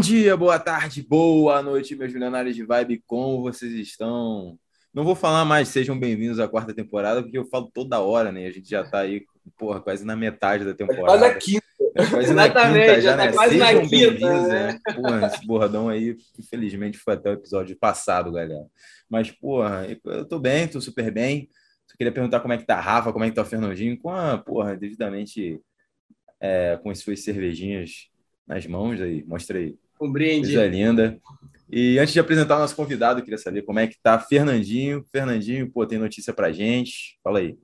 dia, boa tarde, boa noite, meus milionários de vibe, como vocês estão? Não vou falar mais, sejam bem-vindos à quarta temporada, porque eu falo toda hora, né? A gente já tá aí, porra, quase na metade da temporada. Quase na quinta. É quase na quinta já, né? Quase sejam bem-vindos, né? Porra, esse borradão aí, infelizmente, foi até o episódio passado, galera. Mas, porra, eu tô bem, tô super bem. Só queria perguntar como é que tá a Rafa, como é que tá o Fernandinho, com a, porra, devidamente é, com as suas cervejinhas nas mãos aí. Mostra aí. Um brinde. Coisa linda. E antes de apresentar o nosso convidado, eu queria saber como é que tá Fernandinho. Fernandinho, pô, tem notícia pra gente? Fala aí.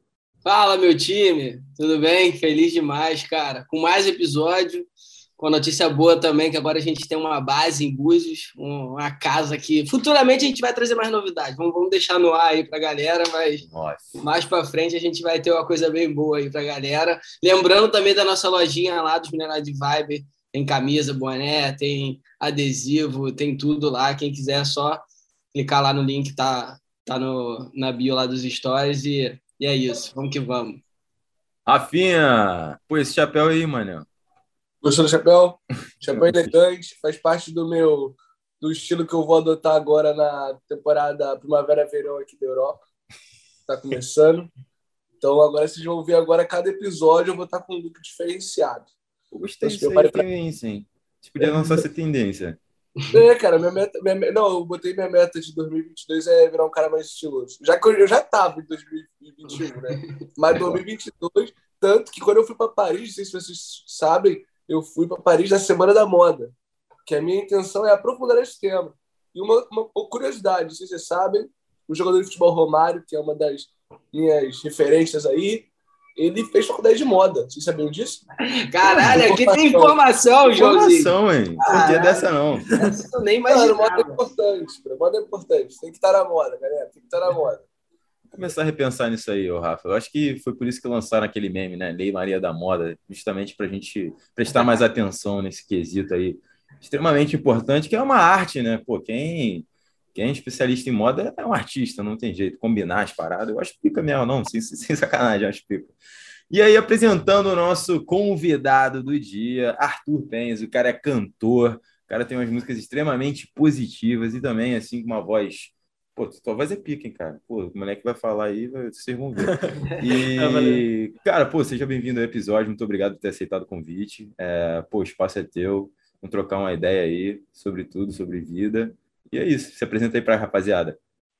Fala, meu time. Tudo bem? Feliz demais, cara. Com mais episódio, com notícia boa também, que agora a gente tem uma base em Búzios, uma casa que futuramente a gente vai trazer mais novidades. Vamos, vamos deixar no ar aí pra galera, mas Nossa. mais para frente a gente vai ter uma coisa bem boa aí pra galera. Lembrando também da nossa lojinha lá dos Minerais de Vibe, tem camisa, boné, tem adesivo, tem tudo lá. Quem quiser é só clicar lá no link, tá, tá no, na bio lá dos stories e, e é isso. Vamos que vamos. Rafinha, pô, esse chapéu aí, mano. Gostou do chapéu? Chapéu elegante, faz parte do meu do estilo que eu vou adotar agora na temporada Primavera-Verão aqui da Europa. Tá começando. Então agora vocês vão ver agora cada episódio eu vou estar com um look diferenciado. Eu gostei disso aí, tendência, hein? Você podia lançar essa tendência. É, cara, minha meta. Minha, não, eu botei minha meta de 2022 é virar um cara mais estiloso. Já que eu, eu já tava em 2021, né? Mas 2022, tanto que quando eu fui para Paris, não sei se vocês sabem, eu fui para Paris na Semana da Moda. Que a minha intenção é aprofundar esse tema. E uma, uma, uma curiosidade, não sei se vocês sabem, o jogador de futebol Romário, que é uma das minhas referências aí, ele fez faculdade de moda. Vocês sabiam disso? Caralho, aqui tem informação, Joãozinho. Informação, hein? Não tinha dessa, não. Essa nem imaginava. moda é importante. Moda é importante. Tem que estar na moda, galera. Tem que estar na moda. Vou começar a repensar nisso aí, ô Rafa. Eu acho que foi por isso que lançaram aquele meme, né? Lei Maria da Moda, justamente para a gente prestar mais atenção nesse quesito aí. Extremamente importante, que é uma arte, né? Pô, quem quem é especialista em moda é um artista, não tem jeito. Combinar as paradas, eu acho pica mesmo, não, sem, sem sacanagem, eu acho pica. E aí, apresentando o nosso convidado do dia, Arthur Pens, o cara é cantor, o cara tem umas músicas extremamente positivas e também, assim, com uma voz. Pô, tua voz é pica, hein, cara? Pô, o moleque vai falar aí, vocês vão ver. E, cara, pô, seja bem-vindo ao episódio, muito obrigado por ter aceitado o convite. É, pô, o espaço é teu, vamos trocar uma ideia aí sobre tudo, sobre vida. E é isso. Se apresenta aí para a rapaziada.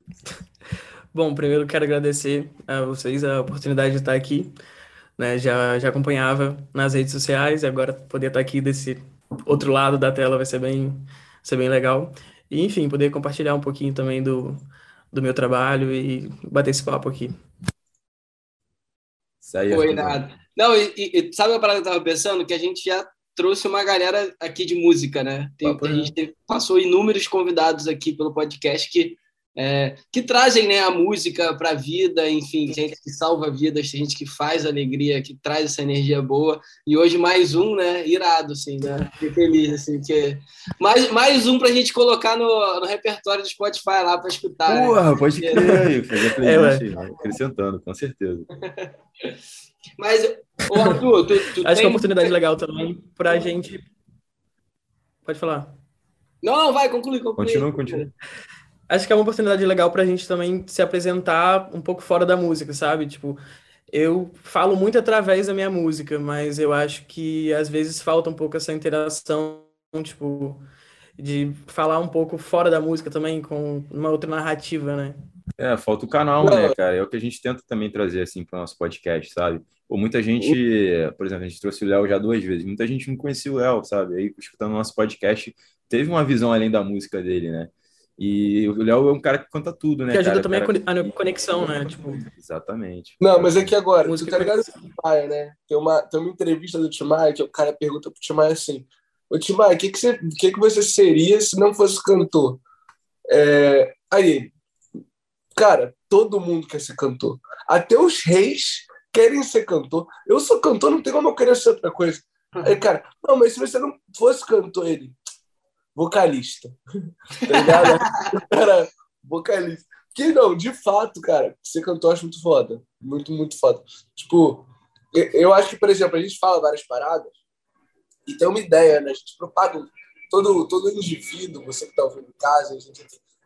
Bom, primeiro quero agradecer a vocês a oportunidade de estar aqui. Né? Já, já acompanhava nas redes sociais e agora poder estar aqui desse outro lado da tela vai ser bem, ser bem legal. E, enfim, poder compartilhar um pouquinho também do, do meu trabalho e bater esse papo aqui. Isso aí, Foi nada. Não, e, e, sabe a parada que eu estava pensando? Que a gente já trouxe uma galera aqui de música, né? Tem, a gente teve, passou inúmeros convidados aqui pelo podcast que, é, que trazem né, a música para a vida, enfim, gente que salva vidas, gente que faz alegria, que traz essa energia boa. E hoje mais um, né? Irado, assim, né? Fiquei feliz, assim, que mais, mais um para a gente colocar no, no repertório do Spotify lá para escutar. Né? Porra, né? pode crer, fazer playlist, é, acrescentando, com certeza. Mas, ô Arthur, tu, tu Acho tem... que é uma oportunidade legal também para a gente. Pode falar. Não, não, vai, conclui, conclui. Continua, continua. Acho que é uma oportunidade legal para a gente também se apresentar um pouco fora da música, sabe? Tipo, eu falo muito através da minha música, mas eu acho que às vezes falta um pouco essa interação, tipo, de falar um pouco fora da música também, com uma outra narrativa, né? É, falta o canal, né, cara? É o que a gente tenta também trazer, assim, para o nosso podcast, sabe? Pô, muita gente, por exemplo, a gente trouxe o Léo já duas vezes, muita gente não conhecia o Léo, sabe? Aí, escutando o nosso podcast, teve uma visão além da música dele, né? E o Léo é um cara que conta tudo, né? Que ajuda cara? também cara... a conexão, né? Tipo... Exatamente. Não, mas é que agora, música tu tá ligado Tim Maia, né? Tem uma, tem uma entrevista do Tim Maia que o cara pergunta pro Tim Maia assim: Ô Tim Maia, o que, que, você, que, que você seria se não fosse cantor? É... Aí, cara, todo mundo quer ser cantor. Até os reis querem ser cantor. Eu sou cantor, não tem como eu querer ser outra coisa. Aí, cara, não, mas se você não fosse cantor, ele, vocalista. tá ligado? cara, vocalista. Que não, de fato, cara, ser cantor eu acho muito foda. Muito, muito foda. Tipo, eu acho que, por exemplo, a gente fala várias paradas e tem uma ideia, né? A gente propaga todo, todo indivíduo, você que está ouvindo em casa, a gente,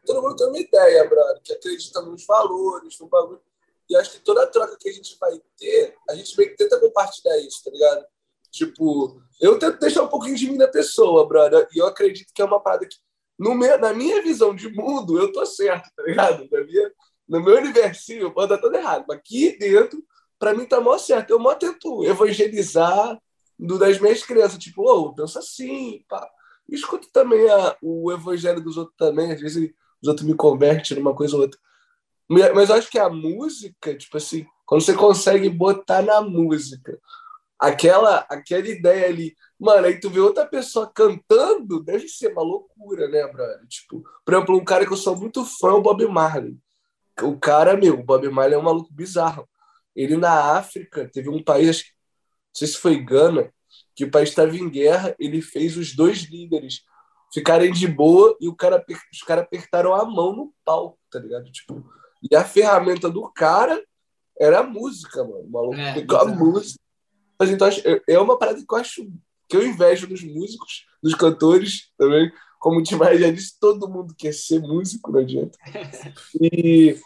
todo mundo tem uma ideia, brother, que acredita nos valores, no bagulho. E acho que toda a troca que a gente vai ter, a gente meio que tenta compartilhar isso, tá ligado? Tipo, eu tento deixar um pouquinho de mim na pessoa, brother, e eu acredito que é uma parada que, no meu, na minha visão de mundo, eu tô certo, tá ligado? Na minha, no meu universinho, eu posso estar tudo errado, mas aqui dentro, para mim tá mó certo. Eu mó tento evangelizar do, das minhas crianças, tipo, ô, oh, pensa assim, pá. Escuto também a, o evangelho dos outros também, às vezes os outros me convertem numa coisa ou outra. Mas eu acho que a música, tipo assim, quando você consegue botar na música aquela, aquela ideia ali, mano, aí tu vê outra pessoa cantando, deve ser uma loucura, né, brother? Tipo, por exemplo, um cara que eu sou muito fã, o Bob Marley. O cara, meu, o Bob Marley é um maluco bizarro. Ele na África, teve um país, não sei se foi Gana, que o país estava em guerra, ele fez os dois líderes ficarem de boa e o cara, os caras apertaram a mão no palco, tá ligado? Tipo, e a ferramenta do cara era a música, mano. O maluco é, a música. Mas então é uma parada que eu acho que eu invejo dos músicos, dos cantores também. Como o Timar já disse, todo mundo quer ser músico, não adianta. E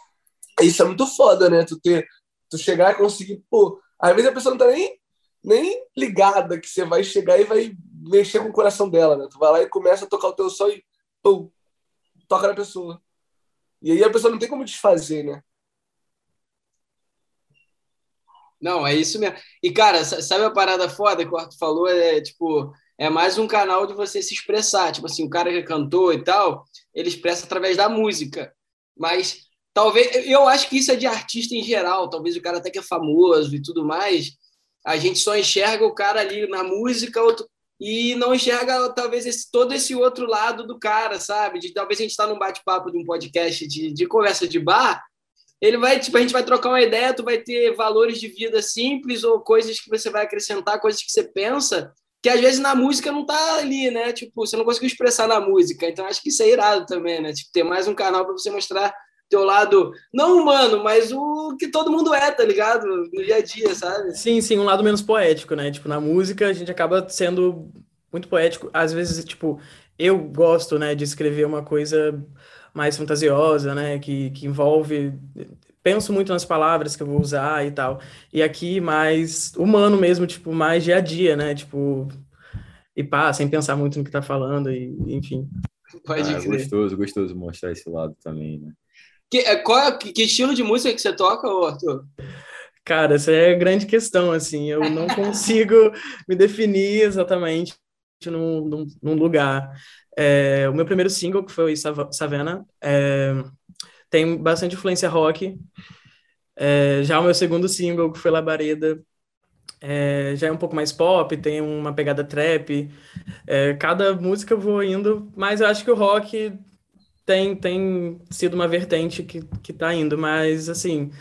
isso é muito foda, né? Tu, ter, tu chegar e conseguir, pô, às vezes a pessoa não tá nem, nem ligada que você vai chegar e vai mexer com o coração dela, né? Tu vai lá e começa a tocar o teu som e, pô, toca na pessoa. E aí a pessoa não tem como desfazer, né? Não, é isso mesmo. E, cara, sabe a parada foda que o Arthur falou? É, tipo, é mais um canal de você se expressar. Tipo assim, o cara que cantou e tal, ele expressa através da música. Mas talvez, eu acho que isso é de artista em geral. Talvez o cara até que é famoso e tudo mais. A gente só enxerga o cara ali na música outro, e não enxerga talvez esse, todo esse outro lado do cara, sabe? De talvez a gente está num bate-papo de um podcast de, de conversa de bar ele vai, tipo, a gente vai trocar uma ideia, tu vai ter valores de vida simples ou coisas que você vai acrescentar, coisas que você pensa, que às vezes na música não tá ali, né? Tipo, você não conseguiu expressar na música. Então acho que isso é irado também, né? Tipo, ter mais um canal para você mostrar teu lado não humano, mas o que todo mundo é, tá ligado? No dia a dia, sabe? Sim, sim, um lado menos poético, né? Tipo, na música a gente acaba sendo muito poético. Às vezes, tipo, eu gosto, né, de escrever uma coisa mais fantasiosa, né? Que, que envolve. Penso muito nas palavras que eu vou usar e tal. E aqui mais humano mesmo, tipo, mais dia a dia, né? Tipo, e pá, sem pensar muito no que tá falando, e enfim. Pode ah, é gostoso, gostoso mostrar esse lado também, né? Que, é, qual é, que estilo de música que você toca, Arthur? Cara, essa é a grande questão, assim, eu não consigo me definir exatamente num, num, num lugar. É, o meu primeiro single, que foi Savannah, é, tem bastante influência rock. É, já o meu segundo single, que foi Labareda, é, já é um pouco mais pop, tem uma pegada trap. Cada música eu vou indo, mas eu acho que o rock tem, tem sido uma vertente que, que tá indo, mas assim,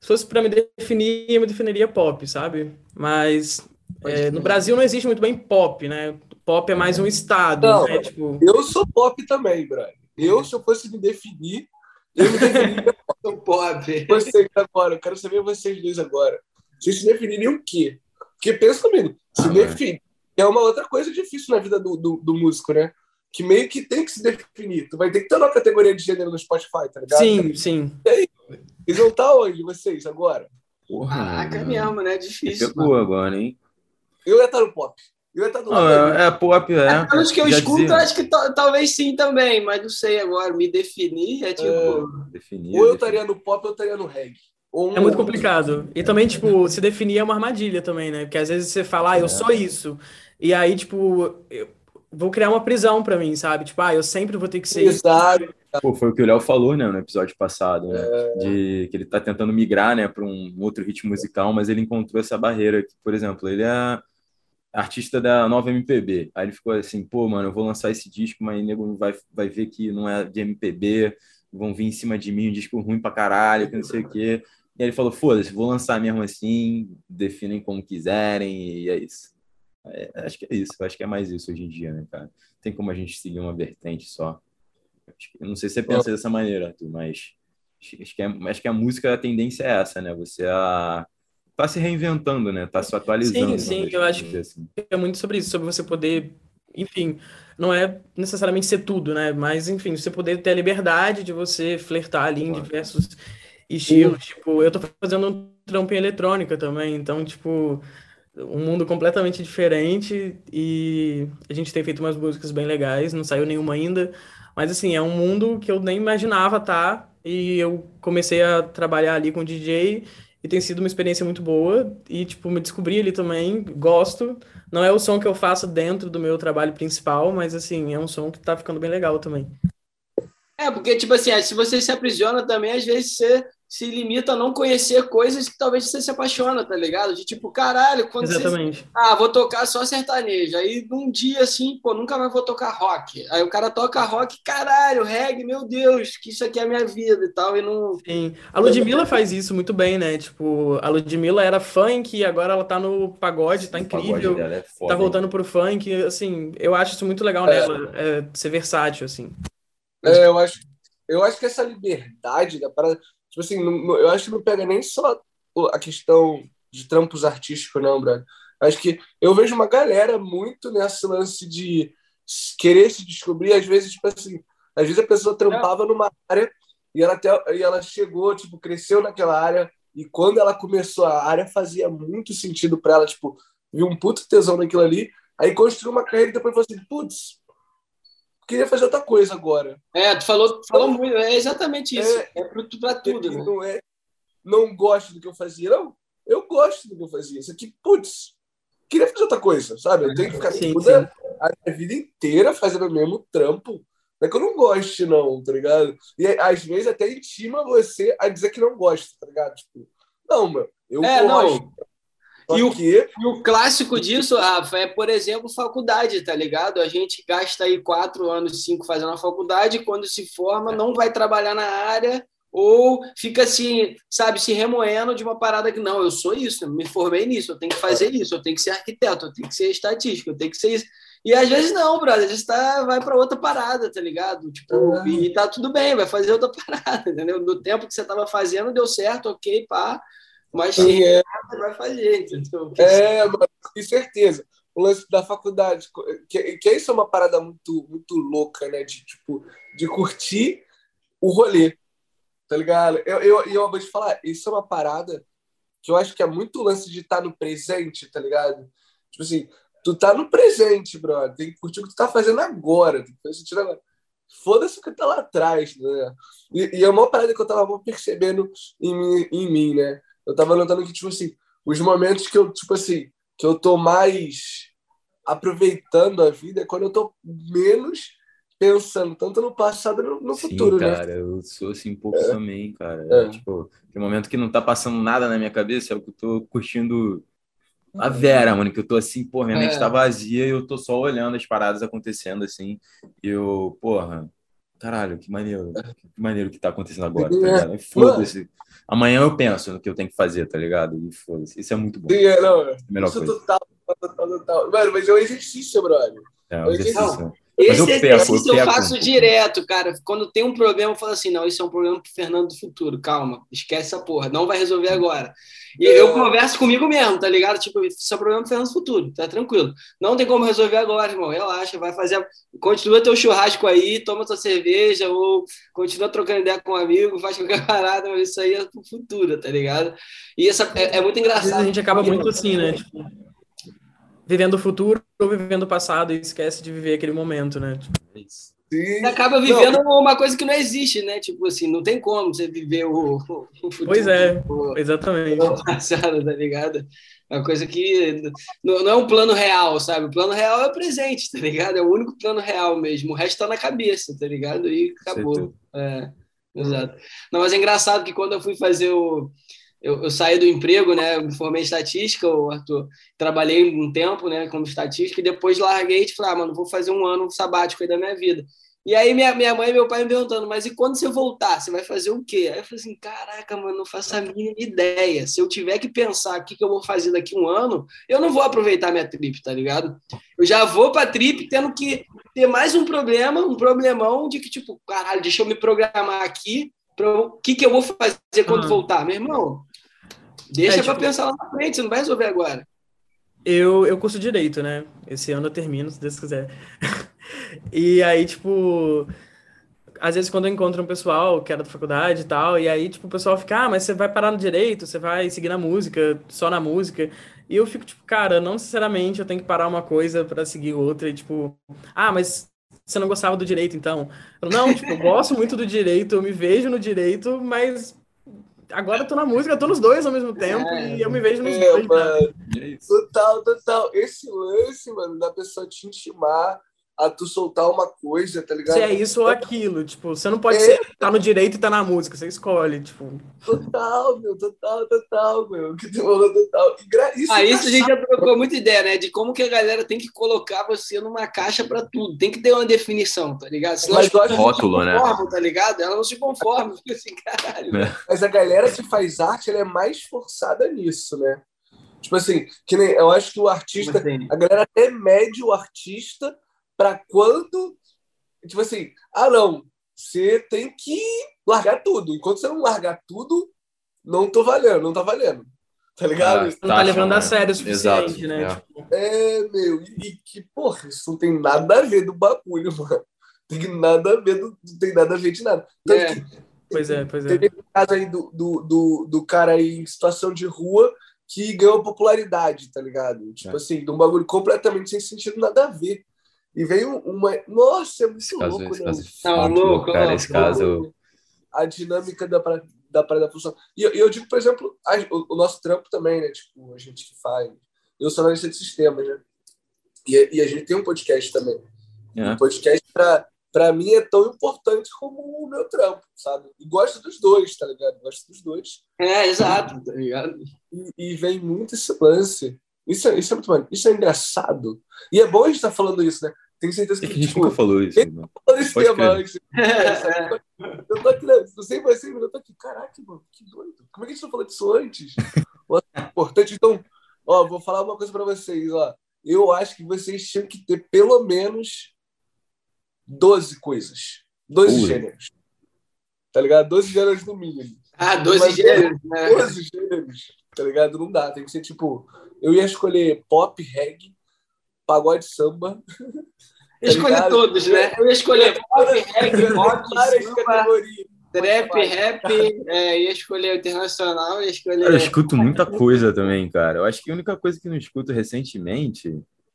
se fosse para me definir, eu me definiria pop, sabe? Mas é, no Brasil não existe muito bem pop, né? Pop é mais um estado, não, né? Tipo... Eu sou pop também, Brian. Eu, se eu fosse me definir, eu me definiria pop. Vocês agora, eu quero saber vocês dois agora. Vocês se definiriam o quê? Porque pensa comigo, se ah, definir é uma outra coisa difícil na vida do, do, do, músico, né? Que meio que tem que se definir. Tu vai ter que ter uma categoria de gênero no Spotify, tá ligado? Sim, sim. E aí, eles vão estar onde, vocês, agora? Porra, Caraca, mesmo, né? Difícil. Ficou agora, hein? Eu ia estar no pop. Eu ia estar do lado é, é pop, é. é pelos que eu escuto, dizia. acho que talvez sim também, mas não sei agora. Me definir é tipo. É, definir, ou eu estaria no pop ou eu estaria no reggae. é muito complicado. E também, tipo, se definir é uma armadilha também, né? Porque às vezes você fala, ah, eu é. sou isso. E aí, tipo, eu vou criar uma prisão para mim, sabe? Tipo, ah, eu sempre vou ter que ser Exato. isso. Pô, foi o que o Léo falou, né, no episódio passado, né? É... De que ele tá tentando migrar, né, para um outro ritmo musical, mas ele encontrou essa barreira que, por exemplo, ele é artista da nova MPB. Aí ele ficou assim, pô, mano, eu vou lançar esse disco, mas o nego vai, vai ver que não é de MPB, vão vir em cima de mim, um disco ruim pra caralho, que não sei o quê. E aí ele falou, foda-se, vou lançar mesmo assim, definem como quiserem, e é isso. É, acho que é isso, acho que é mais isso hoje em dia, né, cara? Tem como a gente seguir uma vertente só. Eu não sei se você pensa dessa maneira, Arthur, mas acho que, é, acho que a música, a tendência é essa, né? Você a tá se reinventando, né? Tá se atualizando. Sim, sim, eu acho que assim. é muito sobre isso, sobre você poder enfim, não é necessariamente ser tudo, né? Mas, enfim, você poder ter a liberdade de você flertar ali em diversos estilos. Tipo, eu tô fazendo um trampo em eletrônica também, então, tipo, um mundo completamente diferente e a gente tem feito umas músicas bem legais, não saiu nenhuma ainda, mas, assim, é um mundo que eu nem imaginava tá, e eu comecei a trabalhar ali com DJ e tem sido uma experiência muito boa e, tipo, me descobri ali também, gosto. Não é o som que eu faço dentro do meu trabalho principal, mas, assim, é um som que tá ficando bem legal também. É, porque, tipo assim, se você se aprisiona também, às vezes você se limita a não conhecer coisas que talvez você se apaixona, tá ligado? De tipo, caralho, quando Exatamente. Você... Ah, vou tocar só sertanejo. Aí num dia assim, pô, nunca mais vou tocar rock. Aí o cara toca rock, caralho, reggae, meu Deus, que isso aqui é a minha vida e tal, e não... Sim. A Ludmilla faz isso muito bem, né? Tipo, a Ludmilla era funk e agora ela tá no pagode, tá incrível. É foda, tá voltando pro funk, assim, eu acho isso muito legal é. nela, é, ser versátil, assim. É, eu acho, eu acho que essa liberdade da parada Tipo assim, eu acho que não pega nem só a questão de trampos artísticos, não, brother. Acho que eu vejo uma galera muito nesse lance de querer se descobrir, às vezes, tipo assim, às vezes a pessoa trampava numa área e ela, até, e ela chegou, tipo, cresceu naquela área e quando ela começou, a área fazia muito sentido para ela, tipo, viu um puto tesão naquilo ali, aí construiu uma carreira e depois falou assim, putz, queria fazer outra coisa agora. É, tu falou, falou muito, é exatamente isso. É, é para tudo. Né? Não, é, não gosto do que eu fazia, não. Eu gosto do que eu fazia. Isso aqui, putz, queria fazer outra coisa, sabe? Eu tenho que ficar sim, toda sim. a minha vida inteira fazendo o mesmo trampo. Não é que eu não goste, não, tá ligado? E às vezes até intima você a dizer que não gosta, tá ligado? Tipo, não, meu, eu é, gosto. Não. E o, e o, clássico disso, Rafa, é, por exemplo, faculdade, tá ligado? A gente gasta aí quatro anos, cinco fazendo a faculdade, quando se forma, não vai trabalhar na área ou fica assim, sabe, se remoendo de uma parada que não, eu sou isso, me formei nisso, eu tenho que fazer isso, eu tenho que ser arquiteto, eu tenho que ser estatístico, eu tenho que ser isso. E às vezes não, brother, às vezes tá, vai para outra parada, tá ligado? Tipo, uhum. e tá tudo bem, vai fazer outra parada, entendeu? No tempo que você tava fazendo, deu certo, ok, pá. Mas sim, é. você vai fazer, entendeu? É, mas com certeza. O lance da faculdade, que, que isso é uma parada muito, muito louca, né? De, tipo, de curtir o rolê, tá ligado? Eu, eu, eu vou te falar, isso é uma parada que eu acho que é muito lance de estar tá no presente, tá ligado? Tipo assim, tu tá no presente, brother. Tem que curtir o que tu tá fazendo agora. Tem que fazer sentido agora. Foda-se o que tá lá atrás, né? E, e é uma parada que eu tava percebendo em mim, em mim, né? Eu tava notando que, tipo assim, os momentos que eu, tipo assim, que eu tô mais aproveitando a vida é quando eu tô menos pensando tanto no passado no, no Sim, futuro, cara, né? cara, eu sou assim um pouco é. também, cara. É. Tipo, tem momento que não tá passando nada na minha cabeça, é o que eu tô curtindo a Vera, mano, que eu tô assim, porra, minha mente é. tá vazia e eu tô só olhando as paradas acontecendo assim. E eu, porra, caralho, que maneiro, que maneiro que tá acontecendo agora, tá ligado? Foda-se. Amanhã eu penso no que eu tenho que fazer, tá ligado? E foda-se. Isso é muito bom. Sim, é, não. É melhor isso coisa. total, total, total. Mano, mas é um exercício, brother. É um exercício. Esse eu exercício eu, eu, faço direto, cara. Quando tem um problema, eu falo assim: não, isso é um problema pro Fernando do futuro. Calma, esquece essa porra, não vai resolver agora. E eu é. converso comigo mesmo, tá ligado? Tipo, isso é um problema pro Fernando do futuro, tá tranquilo. Não tem como resolver agora, irmão. Relaxa, vai fazer. Continua teu churrasco aí, toma tua cerveja, ou continua trocando ideia com um amigo, faz qualquer parada, mas isso aí é pro futuro, tá ligado? E essa é, é muito engraçado. A gente acaba muito assim, né? Tipo vivendo o futuro ou vivendo o passado e esquece de viver aquele momento, né? Tipo, é Você acaba vivendo não. uma coisa que não existe, né? Tipo assim, não tem como você viver o, o futuro. Pois é, o, exatamente. O passado, tá ligado? É uma coisa que não, não, é um plano real, sabe? O plano real é o presente, tá ligado? É o único plano real mesmo. O resto tá na cabeça, tá ligado? E acabou. É, exato. Não, mas é engraçado que quando eu fui fazer o eu, eu, saí do emprego, né? Eu me formei em estatística, Arthur. Trabalhei um tempo, né, como estatística, e depois larguei e falei, ah, mano, vou fazer um ano sabático aí da minha vida. E aí minha, minha mãe e meu pai me perguntando, mas e quando você voltar, você vai fazer o quê? Aí eu falei assim, caraca, mano, não faço a mínima ideia. Se eu tiver que pensar o que, que eu vou fazer daqui a um ano, eu não vou aproveitar minha trip, tá ligado? Eu já vou pra trip tendo que ter mais um problema, um problemão de que, tipo, caralho, deixa eu me programar aqui para o que, que eu vou fazer quando voltar. Meu irmão, Deixa é, tipo, para pensar lá na frente, você não vai resolver agora. Eu, eu curso Direito, né? Esse ano eu termino, se Deus quiser. e aí, tipo, às vezes quando eu encontro um pessoal que era da faculdade e tal, e aí, tipo, o pessoal fica, ah, mas você vai parar no Direito, você vai seguir na música, só na música. E eu fico, tipo, cara, não necessariamente eu tenho que parar uma coisa para seguir outra, e tipo, ah, mas você não gostava do direito, então? Eu, não, tipo, eu gosto muito do direito, eu me vejo no direito, mas agora eu tô na música, eu tô nos dois ao mesmo tempo é, e eu me vejo nos é, dois. Mano, né? Total, total. Esse lance, mano, da pessoa te intimar a tu soltar uma coisa, tá ligado? Se é isso ou aquilo, tipo, você não pode é. ser tá no direito e tá na música, você escolhe, tipo. Total, meu, total, total, meu, que tu falou total. Isso ah, isso a gente já trocou muita ideia, né, de como que a galera tem que colocar você numa caixa pra tudo, tem que ter uma definição, tá ligado? Senão Mas as rótulo, né? tá ligado? Ela não se conforma, fica assim, caralho. É. Mas a galera que faz arte, ela é mais forçada nisso, né? Tipo assim, que nem, eu acho que o artista, assim? a galera até mede o artista para quando, tipo assim, ah, não, você tem que largar tudo. Enquanto você não largar tudo, não tô valendo, não tá valendo. Tá ligado? Ah, não tá levando a né? sério o suficiente, Exato, né? É. Tipo... é, meu, e que, porra, isso não tem nada a ver do bagulho, mano. Tem nada a ver, do, não tem nada a ver de nada. Tanto é. que, pois é, pois é. Teve o caso aí do, do, do, do cara aí em situação de rua que ganhou popularidade, tá ligado? Tipo é. assim, de um bagulho completamente sem sentido, nada a ver. E veio uma. Nossa, é muito louco, caso, né? Caso, é louco, cara, esse caso. A dinâmica da, da parada função. E eu, eu, digo, por exemplo, a, o, o, nosso trampo também, né? Tipo, a gente que faz. Eu sou analista de sistemas, né? E, e a gente tem um podcast também. É. Um podcast, pra, pra mim, é tão importante como o meu trampo, sabe? E gosto dos dois, tá ligado? Gosto dos dois. É, exato, tá ligado? E, e vem muito esse lance. Isso é, isso é muito maneiro. Isso é engraçado. E é bom a gente estar tá falando isso, né? Tenho certeza que. É que a gente tipo, nunca falou isso. Não falou esse tema antes. Eu tô aqui, né? não sei você, mas eu tô aqui. Caraca, mano, que doido. Como é que a gente não falou disso antes? Importante, então. Ó, vou falar uma coisa pra vocês, ó. Eu acho que vocês tinham que ter pelo menos 12 coisas. 12 gêneros. Tá ligado? 12 gêneros no mínimo. Ah, 12 gêneros, né? 12 gêneros, tá ligado? Não dá. Tem que ser tipo. Eu ia escolher pop, reggae, pagode samba. Tá escolher todos, né? Eu ia escolher pop, reggae, rock, samba, trap, rap, é, ia escolher internacional, ia escolher... Eu escuto muita coisa também, cara. Eu acho que a única coisa que não escuto recentemente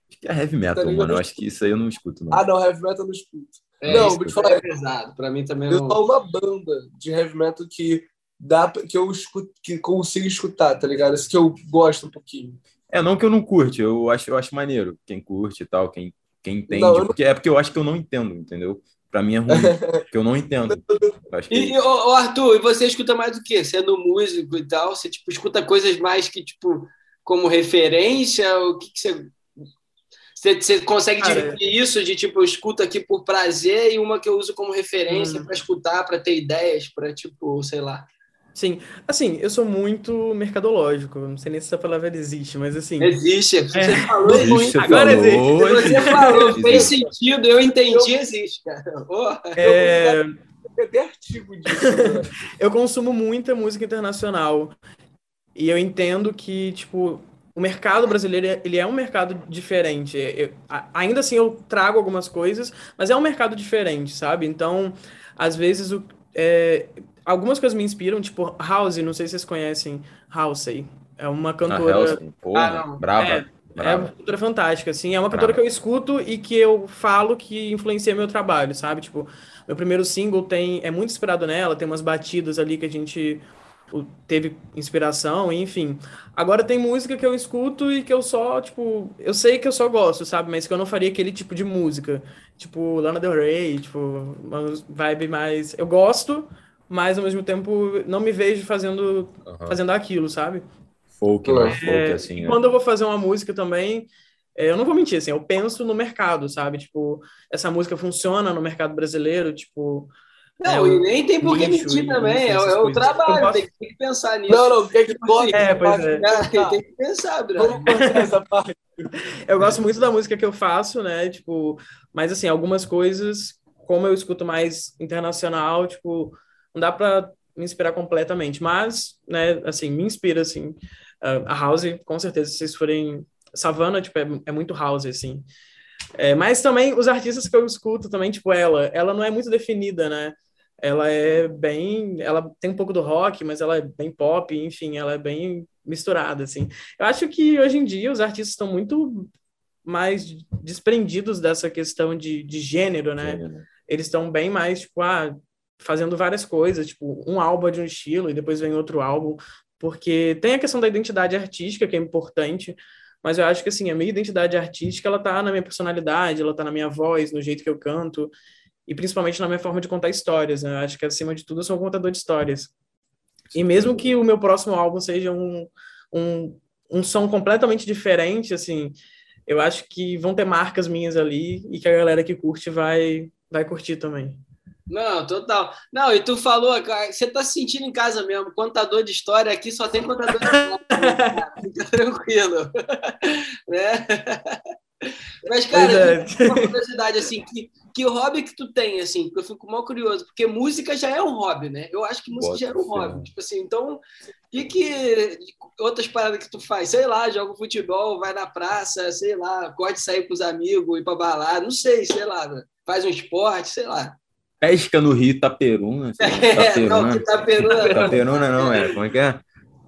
acho que é heavy metal, tá mano. Eu acho que isso aí eu não escuto, não. Ah, não, heavy metal eu não escuto. É, não, vou te falar. É pesado, pra mim também eu não... uma banda de heavy metal que dá que eu escuto, que consigo escutar, tá ligado? Esse que eu gosto um pouquinho. É, não que eu não curte, eu acho, eu acho maneiro. Quem curte e tal, quem, quem entende. Não, porque, É porque eu acho que eu não entendo, entendeu? Pra mim é ruim, porque eu não entendo. Que... E, ô, Arthur, e você escuta mais o quê? Sendo músico e tal, você tipo, escuta coisas mais que, tipo, como referência? O que, que você. Você, você consegue dividir isso de tipo, eu escuto aqui por prazer e uma que eu uso como referência hum. para escutar, para ter ideias, para tipo, sei lá. Sim, assim, eu sou muito mercadológico, não sei nem se essa palavra existe, mas assim. Existe, você é. falou existe, muito. Agora falou, existe. Você falou, fez sentido, eu entendi, existe, cara. Oh, é... Eu artigo disso. Eu consumo muita música internacional e eu entendo que, tipo, o mercado brasileiro ele é um mercado diferente. Eu, ainda assim, eu trago algumas coisas, mas é um mercado diferente, sabe? Então, às vezes, o, é, algumas coisas me inspiram, tipo House, não sei se vocês conhecem Halsey. É uma cantora. Ah, Porra, ah, brava. É, brava. é uma cantora fantástica, assim. É uma cantora brava. que eu escuto e que eu falo que influencia meu trabalho, sabe? Tipo, meu primeiro single tem é muito inspirado nela, tem umas batidas ali que a gente teve inspiração, enfim. Agora tem música que eu escuto e que eu só, tipo, eu sei que eu só gosto, sabe? Mas que eu não faria aquele tipo de música. Tipo, Lana Del Rey, tipo, uma vibe mais. Eu gosto, mas ao mesmo tempo não me vejo fazendo, uhum. fazendo aquilo, sabe? Folk, né? Folk, é, assim. Né? Quando eu vou fazer uma música também, é, eu não vou mentir, assim, eu penso no mercado, sabe? Tipo, essa música funciona no mercado brasileiro, tipo. Não, é, e nem tem por que mentir também, é, é o trabalho, posso... tem, que, pensar nisso. Não, não, tem que, tipo, assim, é, pois é. tem que pensar, Bruno. essa parte. Eu gosto muito da música que eu faço, né? Tipo, mas assim, algumas coisas, como eu escuto mais internacional, tipo, não dá para me inspirar completamente, mas, né, assim, me inspira, assim, a House, com certeza, se vocês forem Savana, tipo, é, é muito house, assim. É, mas também os artistas que eu escuto também, tipo ela, ela não é muito definida, né? Ela é bem, ela tem um pouco do rock, mas ela é bem pop, enfim, ela é bem misturada, assim. Eu acho que hoje em dia os artistas estão muito mais desprendidos dessa questão de, de gênero, né? Eles estão bem mais, tipo, ah, fazendo várias coisas, tipo, um álbum de um estilo e depois vem outro álbum, porque tem a questão da identidade artística que é importante, mas eu acho que assim, a minha identidade artística, ela tá na minha personalidade, ela tá na minha voz, no jeito que eu canto, e principalmente na minha forma de contar histórias, né? Eu acho que acima de tudo eu sou um contador de histórias. E mesmo que o meu próximo álbum seja um, um, um som completamente diferente, assim, eu acho que vão ter marcas minhas ali e que a galera que curte vai, vai curtir também. Não, total. Não, e tu falou, você tá se sentindo em casa mesmo. Contador de história aqui só tem contador de história. Fica tranquilo. né? Mas, cara, é. uma curiosidade, assim, que, que hobby que tu tem, assim, porque eu fico mal curioso, porque música já é um hobby, né? Eu acho que música Pode já era um ser. hobby. Tipo assim, então, e que outras paradas que tu faz? Sei lá, joga futebol, vai na praça, sei lá, pode sair com os amigos, ir pra balada, não sei, sei lá, faz um esporte, sei lá. Pesca no Rio Itaperuna. É, não, Itaperuna. Itaperuna não, é. Como é que é?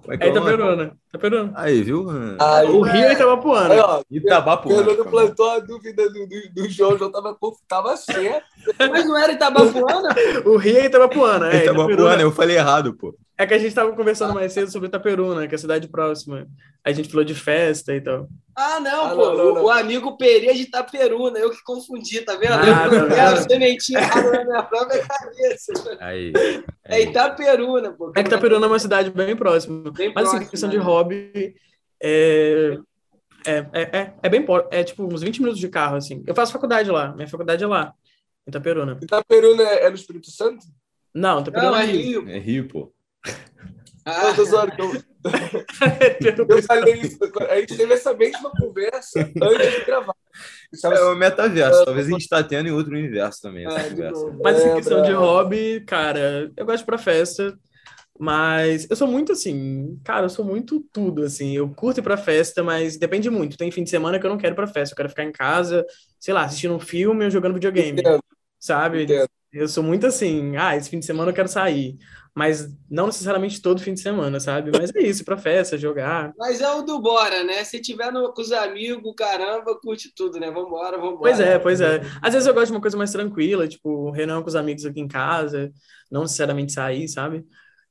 Como é, que é, é Itaperuna. Itaperuna. Aí, viu? Aí, o Rio é Itabapuana. Aí, ó, Itabapuana. Fernando plantou a dúvida do, do, do João, João tava, tava certo. Mas não era Itabapuana? o Rio é Itabapuana. É, Itabapuana, eu falei errado, pô. É que a gente tava conversando mais cedo sobre Itaperuna, que é a cidade próxima. A gente falou de festa e tal. Ah, não, ah, pô. Não, não, não. O, amigo Pereira de Itaperuna, eu que confundi, tá vendo? Ah, eu quero sementinha na minha própria cabeça. Aí, aí. É Itaperuna, pô. É que Itaperuna é uma cidade bem próxima. Bem Mas, assim, questão né? de hobby, é, é, é, é, é bem... É, tipo, uns 20 minutos de carro, assim. Eu faço faculdade lá. Minha faculdade é lá, Itaperuna. Itaperuna é, é no Espírito Santo? Não, Itaperuna não, é Rio. É Rio, pô. Ah. Não, eu... eu falei isso. A gente teve essa mesma conversa antes de gravar. É o metaverso. Talvez a gente está tendo em outro universo também. Essa é, conversa. Mas assim, questão de hobby, cara, eu gosto pra festa. Mas eu sou muito assim, cara, eu sou muito tudo, assim. Eu curto ir pra festa, mas depende muito. Tem fim de semana que eu não quero ir pra festa. Eu quero ficar em casa, sei lá, assistindo um filme ou jogando videogame. Entendo. Sabe? Entendo. Eu sou muito assim, ah, esse fim de semana eu quero sair mas não necessariamente todo fim de semana, sabe? Mas é isso, para festa, jogar. Mas é o do bora, né? Se tiver no, com os amigos, caramba, curte tudo, né? Vambora, vambora. Pois é, pois é. Às vezes eu gosto de uma coisa mais tranquila, tipo, reunião com os amigos aqui em casa, não necessariamente sair, sabe?